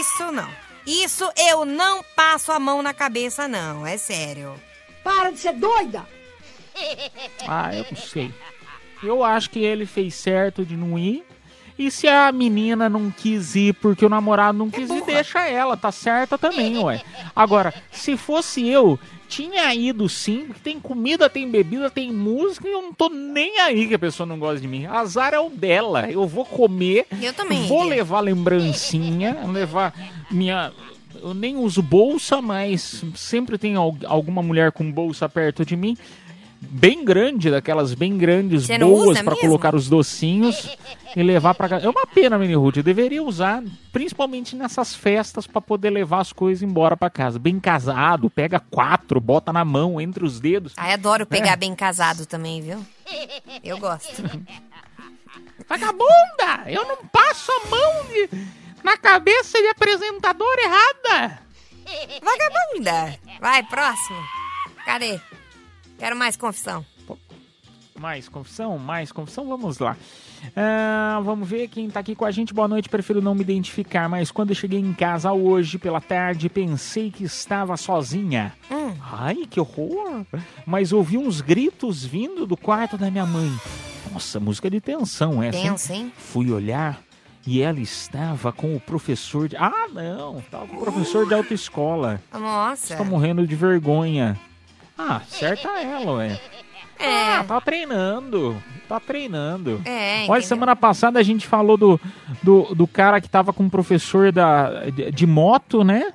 C: Isso não. Isso eu não passo a mão na cabeça, não. É sério.
K: Para de ser doida!
B: Ah, eu não sei. Eu acho que ele fez certo de não ir. E se a menina não quis ir porque o namorado não quis ir, deixa ela, tá certa também, ué. Agora, se fosse eu, tinha ido sim, porque tem comida, tem bebida, tem música e eu não tô nem aí que a pessoa não gosta de mim. Azar é o dela. Eu vou comer,
C: Eu também
B: vou
C: iria.
B: levar lembrancinha, levar minha. Eu nem uso bolsa, mas sempre tem al- alguma mulher com bolsa perto de mim. Bem grande, daquelas bem grandes,
C: Você
B: boas
C: mesmo?
B: colocar os docinhos e levar pra casa. É uma pena, Mini Ruth. Eu deveria usar, principalmente nessas festas, pra poder levar as coisas embora pra casa. Bem casado, pega quatro, bota na mão, entre os dedos.
C: Ai, adoro pegar
B: É.
C: bem casado também, viu? Eu gosto.
B: Vagabunda! Eu não passo a mão de- na cabeça de apresentadora errada!
C: Vagabunda! Vai, próximo. Cadê? Quero mais confissão.
B: Mais confissão? Mais confissão? Vamos lá. Ah, vamos ver quem tá aqui com a gente. Boa noite, prefiro não me identificar, mas quando eu cheguei em casa hoje pela tarde, pensei que estava sozinha.
C: Hum.
B: Ai, que horror! Mas ouvi uns gritos vindo do quarto da minha mãe. Nossa, música de tensão essa.
C: Tenso, hein?
B: Fui olhar e ela estava com o professor de. Ah, não! Estava com o professor de autoescola.
C: Nossa.
B: Estou morrendo de vergonha. Ah, certa ela, ué.
C: É.
B: Ah, tá treinando. Tá treinando.
C: É,
B: Olha,
C: entendeu?
B: semana passada a gente falou do, do, do cara que tava com o professor da, de, de moto, né?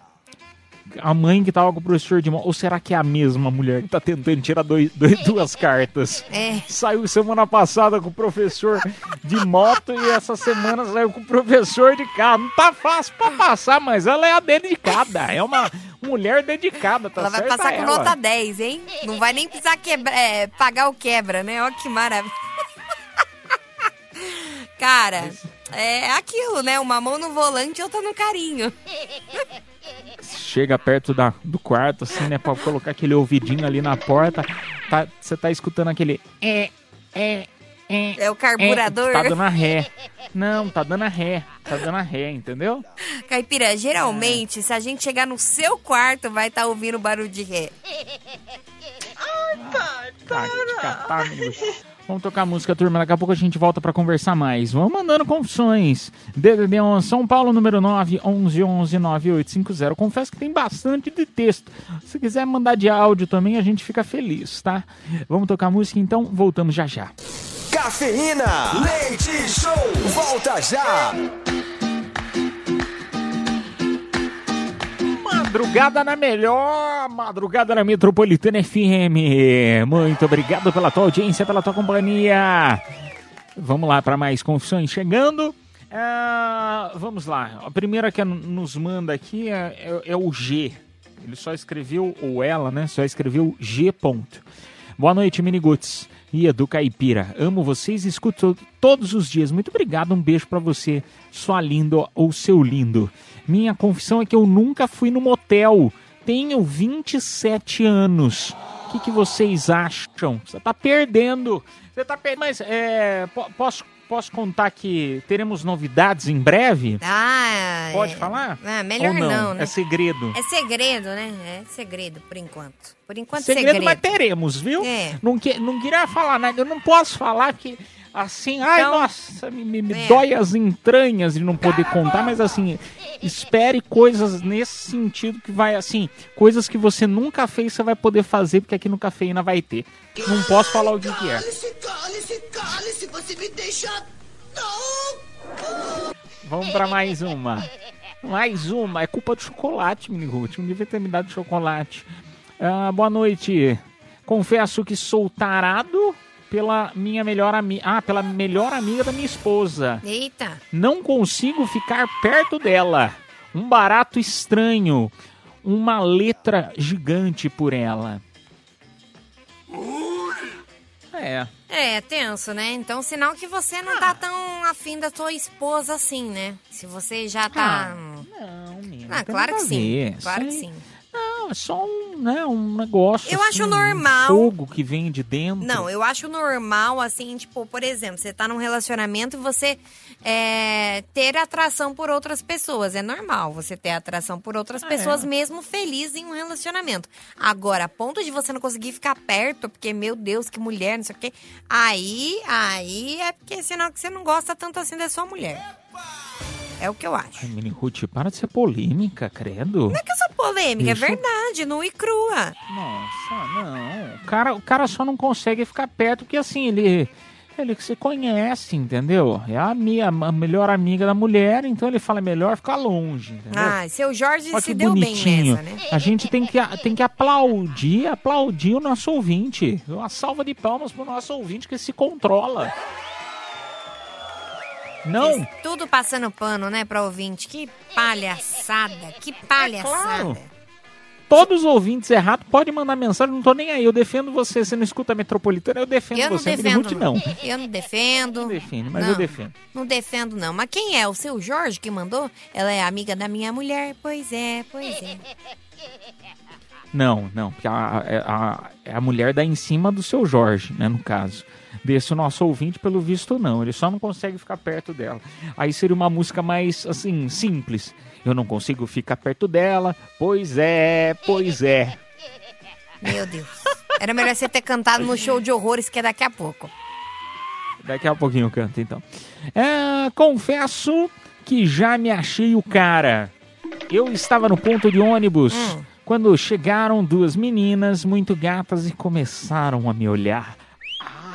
B: A mãe que tava com o professor de moto. Ou será que é a mesma mulher que tá tentando tirar dois, dois- duas cartas?
C: É.
B: Saiu semana passada com o professor de moto e essa semana saiu com o professor de carro. Não tá fácil pra passar, mas ela é a dedicada. É uma mulher dedicada, tá
C: Ela vai
B: certa
C: passar com
B: ela.
C: nota 10, hein? Não vai nem precisar quebra, é, pagar o quebra, né? Olha que maravilha. Cara, é aquilo, né? Uma mão no volante e outra no carinho.
B: chega perto da, do quarto, assim, né? Pra colocar aquele ouvidinho ali na porta. Tá, você tá escutando aquele. É, é, é.
C: É o carburador.
B: É, tá dando a ré. Não, tá dando a ré. Tá dando a ré, entendeu?
C: Caipira, geralmente, se a gente chegar no seu quarto, vai estar ouvindo barulho de ré.
B: Tá, de catar, amigo. Vamos tocar música, turma. Daqui a pouco a gente volta pra conversar mais. Vamos mandando confissões. DDD 11, São Paulo, número 9, 11 11 9850. Confesso que tem bastante de texto. Se quiser mandar de áudio também, a gente fica feliz, tá? Vamos tocar música então. Voltamos já já.
A: Cafeína, leite show, volta já.
B: Madrugada na melhor, madrugada na Metropolitana FM. Muito obrigado pela tua audiência, pela tua companhia. Vamos lá para mais confissões chegando. Ah, vamos lá. A primeira que nos manda aqui é, é- é o G. Ele só escreveu, ou ela, né? Só escreveu G. Ponto. Boa noite, Miniguts e Edu Caipira. Amo vocês e escuto todos os dias. Muito obrigado, um beijo pra você, sua lindo ou seu lindo. Minha confissão é que eu nunca fui no motel. Tenho 27 anos. O que, que vocês acham? Você tá perdendo. Você tá perdendo. Mas é, po- posso, posso contar que teremos novidades em breve?
C: Ah,
B: Pode
C: é.
B: falar?
C: Ah, melhor
B: Ou
C: não, né?
B: É segredo.
C: É segredo, né? É segredo, por enquanto. Por enquanto,
B: segredo,
C: segredo.
B: mas teremos, viu?
C: É.
B: Não, que, não queria falar nada. Eu não posso falar que assim, ai,
C: Então,
B: nossa, me, me- me
C: é.
B: dói as entranhas de não poder contar, mas assim, espere coisas nesse sentido que vai, assim, coisas que você nunca fez, você vai poder fazer, porque aqui no Cafeína vai ter. Não posso falar o que, que é.
L: Cale-se, cale-se, cale-se, você me deixa. Não!
B: Vamos pra mais uma. Mais uma. É culpa do chocolate, Mini Ruth. Não devia ter me dado chocolate. Ah, boa noite. Confesso que sou tarado pela minha melhor amiga. Ah, pela melhor amiga da minha esposa.
C: Eita.
B: Não consigo ficar perto dela. Um barato estranho. Uma letra gigante por ela. É.
C: É, tenso, né? Então, sinal que você não tá tão afim da sua esposa assim, né? Se você já tá.
B: não, menina.
C: Ah, claro que sim. Claro que
B: Isso aí-
C: sim.
B: Não, é só um, né, um negócio.
C: Eu
B: assim,
C: acho normal.
B: Um fogo que vem de dentro.
C: Não, eu acho normal, assim, tipo, por exemplo, você tá num relacionamento e você é, ter atração por outras pessoas. É normal você ter atração por outras
B: É.
C: pessoas, mesmo feliz em um relacionamento. Agora, a ponto de você não conseguir ficar perto, porque, meu Deus, que mulher, não sei o quê. Aí, aí é porque sinal que você não gosta tanto assim da sua mulher. É o que eu acho.
B: Ai, Mini Ruth, para de ser polêmica, credo.
C: Não é que eu sou polêmica,
B: Isso.
C: é verdade, nua e crua.
B: Nossa, não. O cara, o cara só não consegue ficar perto porque assim, ele. Ele que você conhece, entendeu? É a, minha, a melhor amiga da mulher, então ele fala é melhor ficar longe, entendeu?
C: Ah, seu Jorge
B: Olha
C: se deu
B: bonitinho.
C: bem nessa, né?
B: A gente tem que, tem que aplaudir, aplaudir o nosso ouvinte. Uma salva de palmas pro nosso ouvinte que se controla. Não,
C: Tudo passando pano, né, pra ouvinte. Que palhaçada, que palhaçada.
B: claro. todos os ouvintes errados podem mandar mensagem, não tô nem aí. Eu defendo você. Você não escuta a metropolitana, eu defendo
C: Eu não
B: você.
C: defendo,
B: Ruth, não.
C: Eu não defendo. Não
B: defende, mas
C: não,
B: eu defendo.
C: Não defendo, não. Mas quem é? O seu Jorge que mandou? Ela é amiga da minha mulher? Pois é, pois é.
B: Não, não, porque a, é a, é a mulher dá em cima do seu Jorge, né, no caso. Desse nosso ouvinte, pelo visto, não. Ele só não consegue ficar perto dela. Aí seria uma música mais, assim, simples. Eu não consigo ficar perto dela. Pois é, pois é.
C: Meu Deus. Era melhor você ter cantado no show de horrores que é daqui a pouco.
B: Daqui a pouquinho eu canto, então. É, confesso que já me achei o cara. Eu estava no ponto de ônibus quando chegaram duas meninas muito gatas e começaram a me olhar.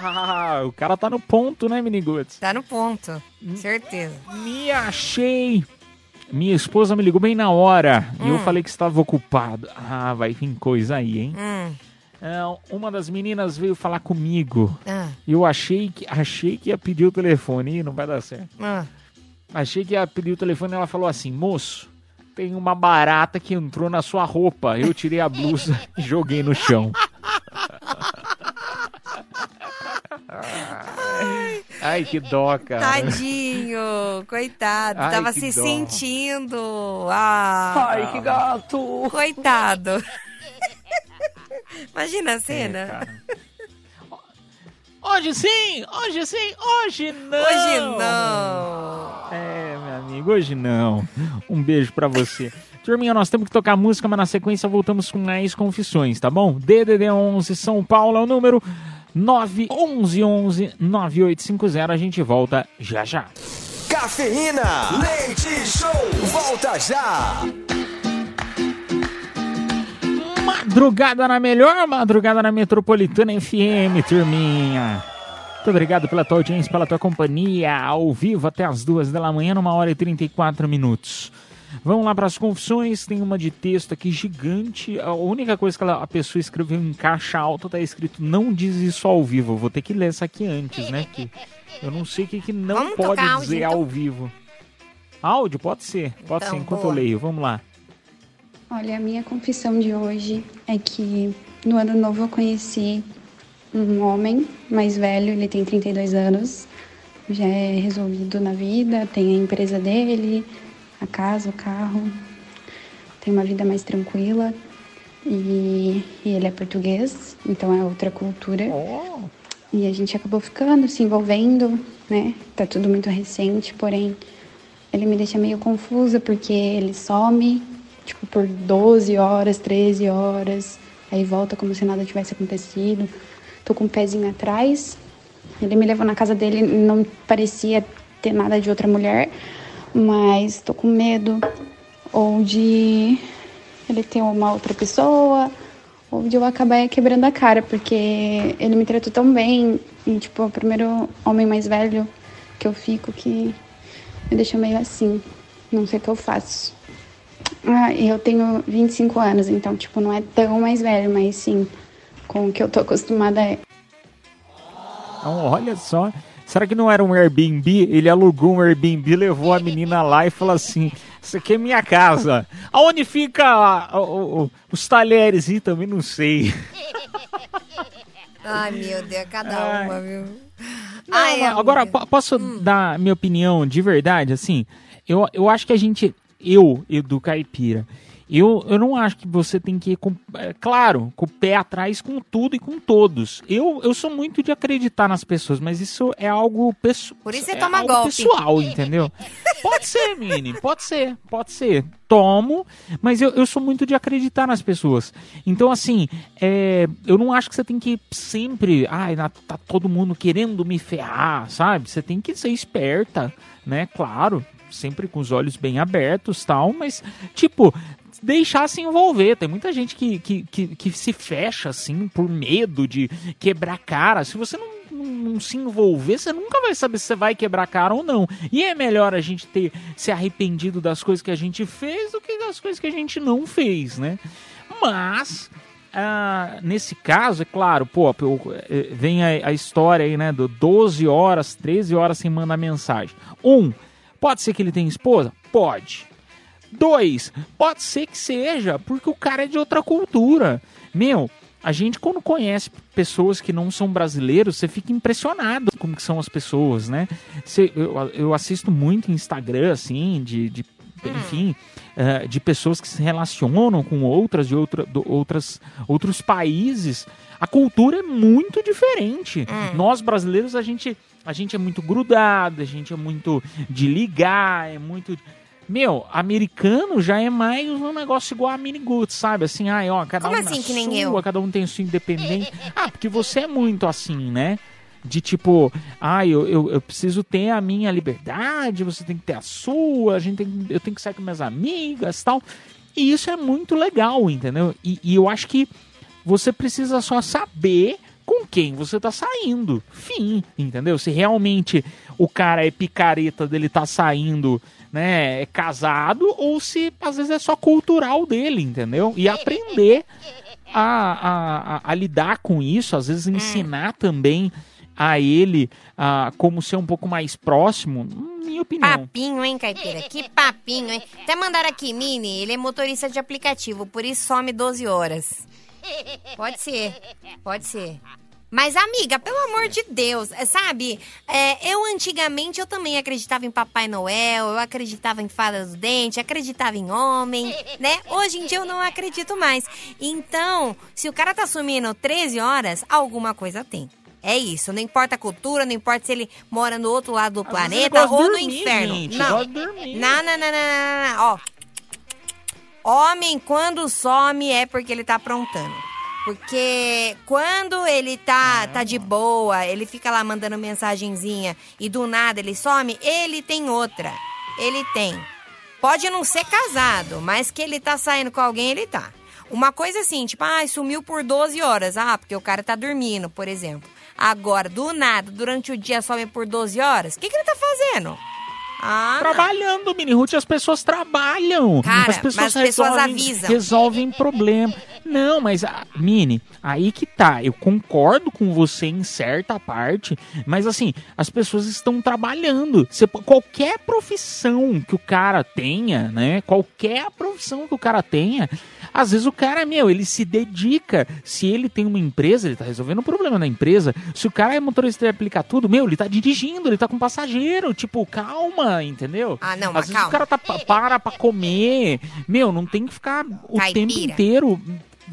B: Ah, o cara tá no ponto, né, Miniguts?
C: Tá no ponto, certeza.
B: Me achei. Minha esposa me ligou bem na hora e eu falei que estava ocupado. Ah, vai vir coisa aí, hein?
C: Hum.
B: É, uma das meninas veio falar comigo.
C: Ah.
B: Eu achei que, achei que ia pedir o telefone. Ih, não vai dar certo.
C: Ah.
B: Achei que ia pedir o telefone e ela falou assim: Moço, tem uma barata que entrou na sua roupa. Eu tirei a blusa e joguei no chão. Ai, que dó, cara.
C: Tadinho, coitado,
B: Ai,
C: tava se
B: dó.
C: sentindo. Ah.
K: Ai, que gato.
C: Coitado. Imagina a
B: É,
C: cena.
B: cara. Hoje sim, hoje sim, hoje não.
C: Hoje não.
B: É, meu amigo, hoje não. Um beijo pra você. Turminha, nós temos que tocar música, mas na sequência voltamos com mais confissões, tá bom? DDD 11 São Paulo é o número 911 9850. A gente volta já já.
A: Cafeína, leite show, volta já.
B: Madrugada na melhor madrugada na Metropolitana FM, turminha. Muito obrigado pela tua audiência, pela tua companhia, ao vivo até as duas da manhã, numa hora e 34 minutos. Vamos lá para as confissões, tem uma de texto aqui gigante. A única coisa que ela- a pessoa escreveu em caixa alta tá escrito não diz isso ao vivo. Eu vou ter que ler essa aqui antes, né? Que eu não sei o que, que não
C: Vamos
B: pode
C: áudio,
B: dizer
C: então?
B: ao vivo. Áudio? Pode ser, pode
C: Então,
B: ser, enquanto
C: boa.
B: eu leio. Vamos lá.
H: Olha, a minha confissão de hoje é que no ano novo eu conheci um homem mais velho, ele tem 32 anos, já é resolvido na vida, tem a empresa dele, a casa, o carro, tem uma vida mais tranquila e, e ele é português, então é outra cultura. E a gente acabou ficando, se envolvendo, né? Tá tudo muito recente, porém ele me deixa meio confusa porque ele some, tipo, por 12 horas, 13 horas, aí volta como se nada tivesse acontecido. Tô com o pezinho atrás. Ele me levou na casa dele, não parecia ter nada de outra mulher, mas tô com medo ou de ele ter uma outra pessoa, ou de eu acabar quebrando a cara, porque ele me tratou tão bem, e tipo, é o primeiro homem mais velho que eu fico que me deixa meio assim. Não sei o que eu faço. Ah, eu tenho 25 anos, então, tipo, não é tão mais velho, mas sim, com o que eu tô acostumada é.
B: Então, olha só. Será que não era um Airbnb? Ele alugou um Airbnb, levou a menina lá e falou assim: Isso aqui é minha casa. Aonde fica a- o- o- os talheres? Ih, também não sei.
C: Ai, meu Deus, cada
B: Ai.
C: uma, viu?
B: Não,
C: Ai,
B: mas agora, posso dar minha opinião de verdade? Assim, eu, eu acho que a gente, eu, Edu Caipira, eu, eu não acho que você tem que ir, com, é, claro, com o pé atrás com tudo e com todos. Eu, eu sou muito de acreditar nas pessoas, mas isso é algo pessoal.
C: Por isso você
B: é
C: toma
B: algo
C: golpe.
B: pessoal, entendeu? Pode ser, Mini, pode ser, pode ser. Tomo, mas eu, eu sou muito de acreditar nas pessoas. Então, assim, é, eu não acho que você tem que sempre. Ai, na- tá todo mundo querendo me ferrar, sabe? Você tem que ser esperta, né? Claro, sempre com os olhos bem abertos tal, mas, tipo. Deixar se envolver. Tem muita gente que, que, que, que se fecha assim por medo de quebrar cara. Se você não não, se envolver, você nunca vai saber se você vai quebrar cara ou não. E é melhor a gente ter se arrependido das coisas que a gente fez do que das coisas que a gente não fez, né? Mas, ah, nesse caso, é claro, pô, pô, eh, vem a, a história aí, né, do 12 horas, 13 horas sem mandar mensagem. Um, pode ser que ele tenha esposa? Pode. Dois, pode ser que seja, porque o cara é de outra cultura. Meu, a gente quando conhece pessoas que não são brasileiros, você fica impressionado como que são as pessoas, né? Você- eu, eu assisto muito Instagram, assim, de, de- enfim, eh, de pessoas que se relacionam com outras de outra, do- outras, outros países. A cultura é muito diferente. Nós brasileiros, a gente, a gente é muito grudado, a gente é muito de ligar, é muito... Meu, americano já é mais um negócio igual a Miniguts, sabe? Assim, ai, ó, cada
C: Como
B: um
C: assim que nem
B: sua,
C: eu?
B: cada um tem sua independência. Ah, porque você é muito assim, né? de tipo, ah, eu, eu, eu preciso ter a minha liberdade, você tem que ter a sua, a gente tem, eu tenho que sair com minhas amigas e tal. E isso é muito legal, entendeu? E, e eu acho que você precisa só saber com quem você tá saindo. Fim, entendeu? Se realmente o cara é picareta dele tá saindo, né, é casado, ou se às vezes é só cultural dele, entendeu? E aprender a, a, a, a lidar com isso, às vezes ensinar também a ele a como ser um pouco mais próximo, minha opinião.
C: Papinho, hein, Caipira? Que papinho, hein? Até mandaram aqui, Mini, ele é motorista de aplicativo, por isso some 12 horas. Pode ser, pode ser. Mas, amiga, pelo amor de Deus, é, sabe? É, eu antigamente eu também acreditava em Papai Noel, eu acreditava em Fada do Dente, acreditava em homem, né? Hoje em dia eu não acredito mais. Então, se o cara tá sumindo 13 horas, alguma coisa tem. É isso, não importa a cultura, não importa se ele mora no outro lado do
B: Às
C: planeta ou no
B: dormir,
C: inferno.
B: gente,
C: não. não, não, não, não, não, não, ó. Homem, quando some, é porque ele tá aprontando. Porque quando ele tá, tá de boa, ele fica lá mandando mensagenzinha e do nada ele some, ele tem outra. Ele tem. Pode não ser casado, mas que ele tá saindo com alguém, ele tá. Uma coisa assim, tipo, ah, sumiu por 12 horas. Ah, porque o cara tá dormindo, por exemplo. Agora, do nada, durante o dia some por 12 horas, o que, que ele tá fazendo? Ah.
B: Trabalhando, Mini Ruth, as pessoas trabalham.
C: Cara,
B: as pessoas,
C: as pessoas
B: resolvem,
C: avisam.
B: resolvem problema. Não, mas, ah, Mini, aí que tá. Eu concordo com você em certa parte, mas assim, as pessoas estão trabalhando. Você, qualquer profissão que o cara tenha, né? Qualquer profissão que o cara tenha, às vezes o cara, meu, ele se dedica. Se ele tem uma empresa, ele tá resolvendo o problema da empresa. Se o cara é motorista e aplica tudo, meu, ele tá dirigindo, ele tá com passageiro. Tipo, calma, entendeu?
C: Ah, não,
B: Às
C: mas
B: vezes
C: calma.
B: o cara tá, pa- para pra comer. Meu, não tem que ficar o
C: Caipira.
B: tempo inteiro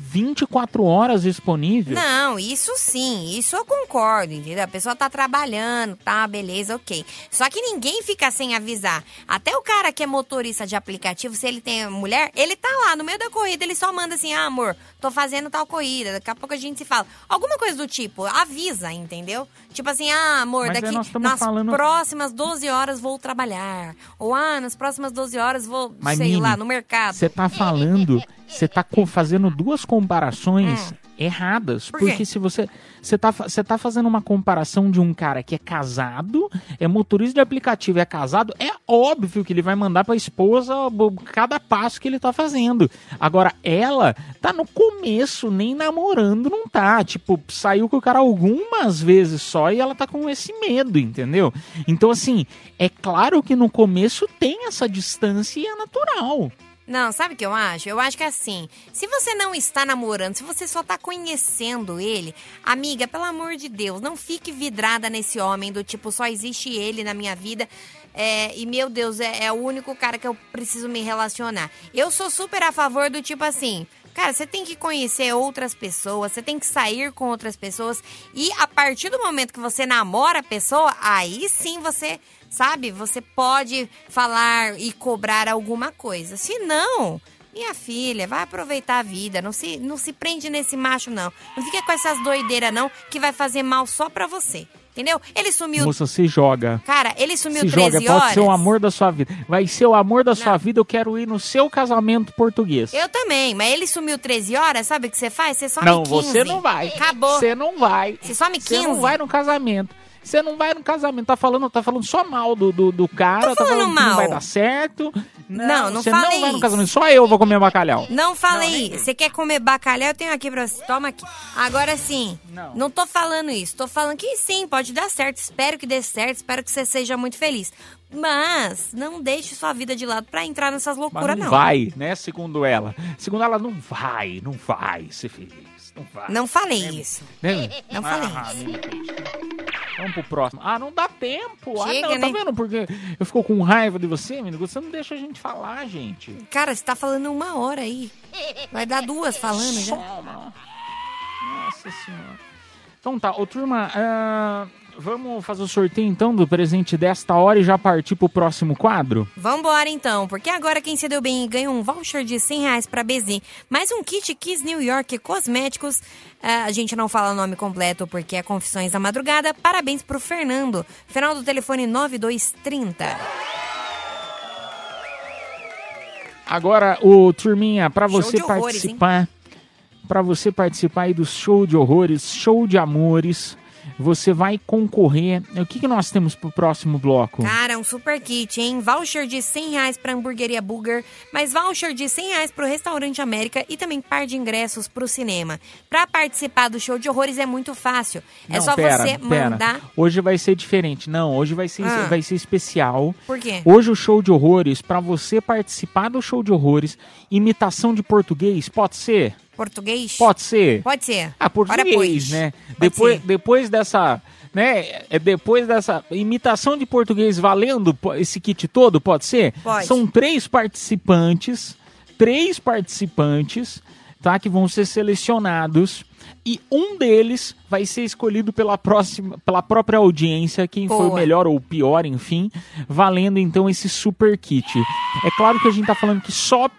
B: 24 horas disponível.
C: Não, isso sim, isso eu concordo, entendeu? A pessoa tá trabalhando, tá, beleza, ok. Só que ninguém fica sem avisar. Até o cara que é motorista de aplicativo, se ele tem mulher, ele tá lá no meio da corrida, ele só manda assim, ah, amor, tô fazendo tal corrida, daqui a pouco a gente se fala. Alguma coisa do tipo, avisa, entendeu? Tipo assim, ah, amor,
B: Mas
C: daqui
B: nós
C: nas
B: falando-
C: próximas 12 horas vou trabalhar. Ou, ah, nas próximas 12 horas vou,
B: Mas,
C: sei
B: Mini,
C: lá, no mercado.
B: Você tá falando, você tá fazendo duas comparações erradas.
C: Hum. Por
B: porque se você. Você tá, você tá fazendo uma comparação de um cara que é casado, é motorista de aplicativo, é casado, é óbvio que ele vai mandar pra esposa cada passo que ele tá fazendo. Agora, ela tá no começo, nem namorando não tá. Tipo, saiu com o cara algumas vezes só e ela tá com esse medo, entendeu? Então, assim, é claro que no começo tem essa distância e é natural.
C: Não, sabe o que eu acho? Eu acho que assim, se você não está namorando, se você só tá conhecendo ele, amiga, pelo amor de Deus, não fique vidrada nesse homem do tipo, só existe ele na minha vida. é, e meu Deus, é, é o único cara que eu preciso me relacionar. Eu sou super a favor do tipo assim. Cara, você tem que conhecer outras pessoas, você tem que sair com outras pessoas. E a partir do momento que você namora a pessoa, aí sim você, sabe, você pode falar e cobrar alguma coisa. Se não, minha filha, vai aproveitar a vida. Não se, não se prende nesse macho, não. Não fica com essas doideiras, não, que vai fazer mal só pra você. Entendeu? Ele sumiu.
B: Moça, se joga.
C: Cara, ele sumiu
B: Se
C: 13
B: joga,
C: horas.
B: pode ser o amor da sua vida. Vai ser o amor da sua vida, eu quero ir no seu casamento português.
C: Eu também, mas ele sumiu 13 horas, sabe o que você faz? Você some
B: não,
C: 15.
B: você não vai.
C: Acabou.
B: Você não vai.
C: Você some
B: Você
C: 15.
B: não vai no casamento. Você não vai no casamento. Tá falando, tá falando só mal do, do, do cara. Tá
C: falando
B: falando que não
C: mal.
B: vai dar certo.
C: Não, não
B: Você
C: falei
B: não vai no
C: isso.
B: casamento. Só eu vou comer bacalhau.
C: Não falei isso. Você quer comer bacalhau? Eu tenho aqui pra você. Toma aqui. Agora sim,
B: Não.
C: não tô falando isso. Tô falando que sim, pode dar certo. Espero que dê certo. Espero que você seja muito feliz. Mas não deixe sua vida de lado pra entrar nessas loucuras,
B: não,
C: não.
B: vai, né? Segundo ela. Segundo ela, não vai, não vai ser feliz. Não vai.
C: Não falei isso.
B: Né?
C: Não falei
B: Ah, gente. Vamos pro próximo. Ah, não dá tempo.
C: Chega,
B: ah, não, tá
C: né?
B: vendo? Porque eu fico com raiva de você, menino. Você não deixa a gente falar, gente.
C: Cara, você tá falando uma hora aí. Vai dar duas falando já.
B: Nossa senhora. Então tá, ô turma, ah, Vamos fazer o sorteio então do presente desta hora e já partir pro próximo quadro?
C: Vambora então, porque agora quem se deu bem e ganhou um voucher de 100 reais pra BZ, mais um kit Kiss New York Cosméticos. Ah, a gente não fala o nome completo porque é Confissões da Madrugada. Parabéns pro Fernando. Final do telefone 9230.
B: Agora, o Turminha, pra
C: Show
B: você
C: horrores,
B: participar, pra você participar aí do show de horrores, show de amores, você vai concorrer. O que, que nós temos pro próximo bloco?
C: Cara, um super kit, hein? Voucher de 100 reais pra hamburgueria Burger, mais voucher de 100 reais pro Restaurante América e também par de ingressos pro cinema. Pra participar do show de horrores é muito fácil. é
B: Não,
C: só
B: pera,
C: você
B: pera.
C: mandar.
B: Hoje vai ser diferente. Não, hoje vai ser,
C: Ah.
B: vai ser especial.
C: Por quê?
B: Hoje o show de horrores, pra você participar do show de horrores, imitação de português, pode ser?
C: Português?
B: Pode ser?
C: Pode ser.
B: Ah, português, né?
C: Pode
B: Depois,
C: ser.
B: depois dessa, né? é Depois dessa imitação de português valendo esse kit todo, pode ser?
C: Pode.
B: São três participantes, três participantes, tá? Que vão ser selecionados e um deles vai ser escolhido pela próxima, pela própria audiência, quem foi o
C: Boa.
B: melhor ou o pior, enfim, valendo então esse super kit. É claro que a gente tá falando que só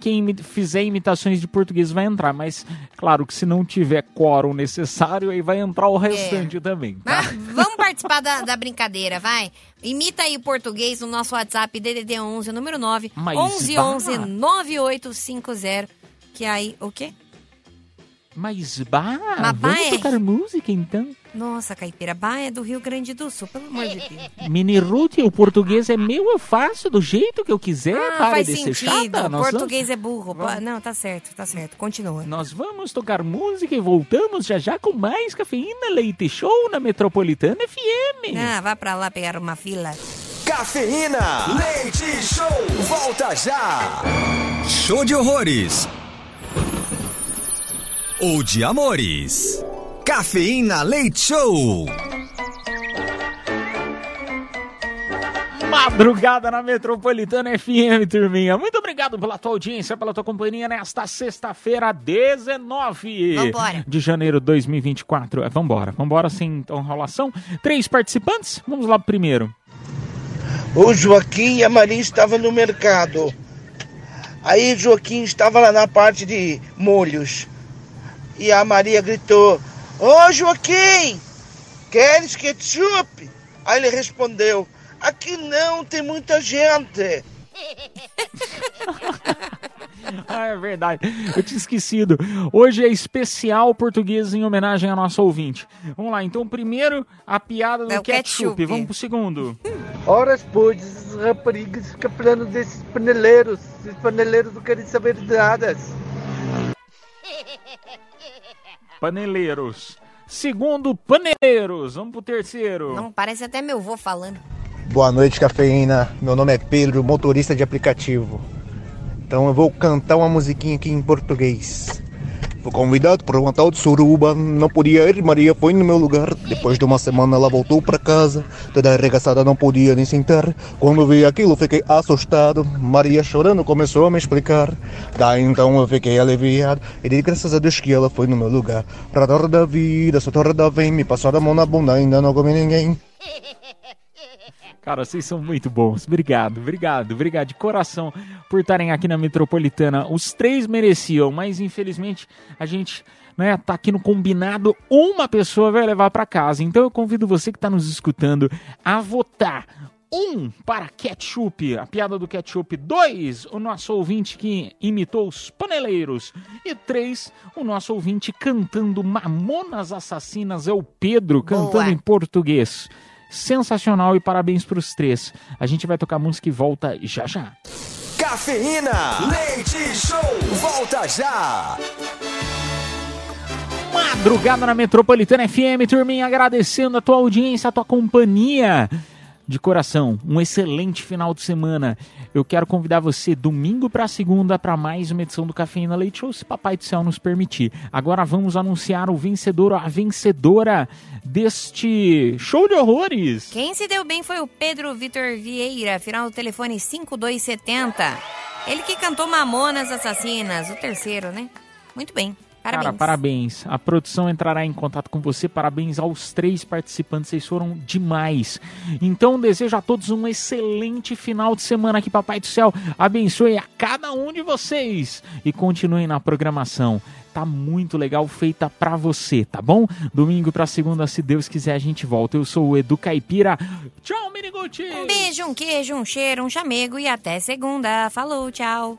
B: quem fizer imitações de português vai entrar, mas claro que se não tiver quórum necessário, aí vai entrar o restante também. tá?
C: Ah, vamos participar da, da brincadeira, vai. Imita aí o português no nosso WhatsApp DDD 11, número 9,
B: Mas
C: 11
B: vá.
C: 11 9850. Que aí, o quê?
B: Mas bah,
C: Mas bah
B: vamos
C: é-
B: tocar música então.
C: Nossa, Caipira, Bah é do Rio Grande do Sul, pelo amor de Deus.
B: Mini Ruth, o português é meu, eu faço do jeito que eu quiser,
C: Ah,
B: para
C: faz
B: de ser
C: sentido.
B: chata. Nós
C: Português é burro. Pa- Não, tá certo, tá certo. Continua.
B: Nós vamos tocar música e voltamos já já com mais cafeína leite show na Metropolitana FM.
C: Ah, vá pra lá pegar uma fila.
A: Cafeína, leite show, volta já.
J: Show de horrores. Ou de amores. Cafeína Leite Show.
B: Madrugada na Metropolitana FM, turminha. Muito obrigado pela tua audiência, pela tua companhia nesta sexta-feira, 19
C: Vambora.
B: de janeiro de 2024. É, vambora, vambora sem enrolação. Três participantes, vamos lá pro primeiro.
G: O Joaquim e a Maria estavam no mercado. Aí o Joaquim estava lá na parte de molhos. E a Maria gritou: Ô Joaquim, queres ketchup? Aí ele respondeu: Aqui não, tem muita gente.
B: Ah, é verdade. Eu tinha esquecido. Hoje é especial português em homenagem à nossa ouvinte. Vamos lá, então primeiro a piada do
C: É
B: ketchup.
C: ketchup.
B: Vamos pro segundo.
M: Horas depois, esses raparigas ficam falando desses paneleiros. Esses paneleiros não querem saber de nada.
B: Paneleiros. Segundo, paneleiros. Vamos pro terceiro.
C: Não, parece até meu vô falando.
N: Boa noite, cafeína. Meu nome é Pedro, motorista de aplicativo. Então eu vou cantar uma musiquinha aqui em português. Fui convidado tal de suruba, não podia ir, Maria foi no meu lugar. Depois de uma semana ela voltou para casa, toda arregaçada, não podia nem sentar. Quando vi aquilo fiquei assustado, Maria chorando começou a me explicar. Daí então eu fiquei aliviado, e dei graças a Deus que ela foi no meu lugar. Pra dor da vida, só torre da vem, me passaram a mão na bunda, ainda não comi ninguém.
B: Cara, vocês são muito bons. Obrigado, obrigado, obrigado de coração por estarem aqui na Metropolitana. Os três mereciam, mas infelizmente a gente né, tá aqui no combinado. Uma pessoa vai levar para casa. Então eu convido você que está nos escutando a votar. Um para ketchup, a piada do ketchup. Dois, o nosso ouvinte que imitou os paneleiros. E três, o nosso ouvinte cantando Mamonas Assassinas. É o Pedro cantando
C: Boa.
B: em português. Sensacional e parabéns pros três. A gente vai tocar música e volta já já.
A: Cafeína, leite show, volta já.
B: Madrugada na Metropolitana FM, turminha, agradecendo a tua audiência, a tua companhia. De coração, um excelente final de semana. Eu quero convidar você domingo para segunda para mais uma edição do Cafeína Leite Show, se Papai do Céu nos permitir. Agora vamos anunciar o vencedor, a vencedora deste show de horrores.
C: Quem se deu bem foi o Pedro Vitor Vieira, final do telefone 5270. Ele que cantou Mamonas Assassinas, o terceiro, né? Muito bem. Parabéns.
B: Cara, parabéns. A produção entrará em contato com você. Parabéns aos três participantes. Vocês foram demais. Então, desejo a todos um excelente final de semana. Que Papai do Céu abençoe a cada um de vocês. E continuem na programação. Tá muito legal, feita pra você, tá bom? Domingo pra segunda, se Deus quiser, a gente volta. Eu sou o Edu Caipira. Tchau, Miniguti!
C: Um beijo, um queijo, um cheiro, um chamego e até segunda. Falou, tchau.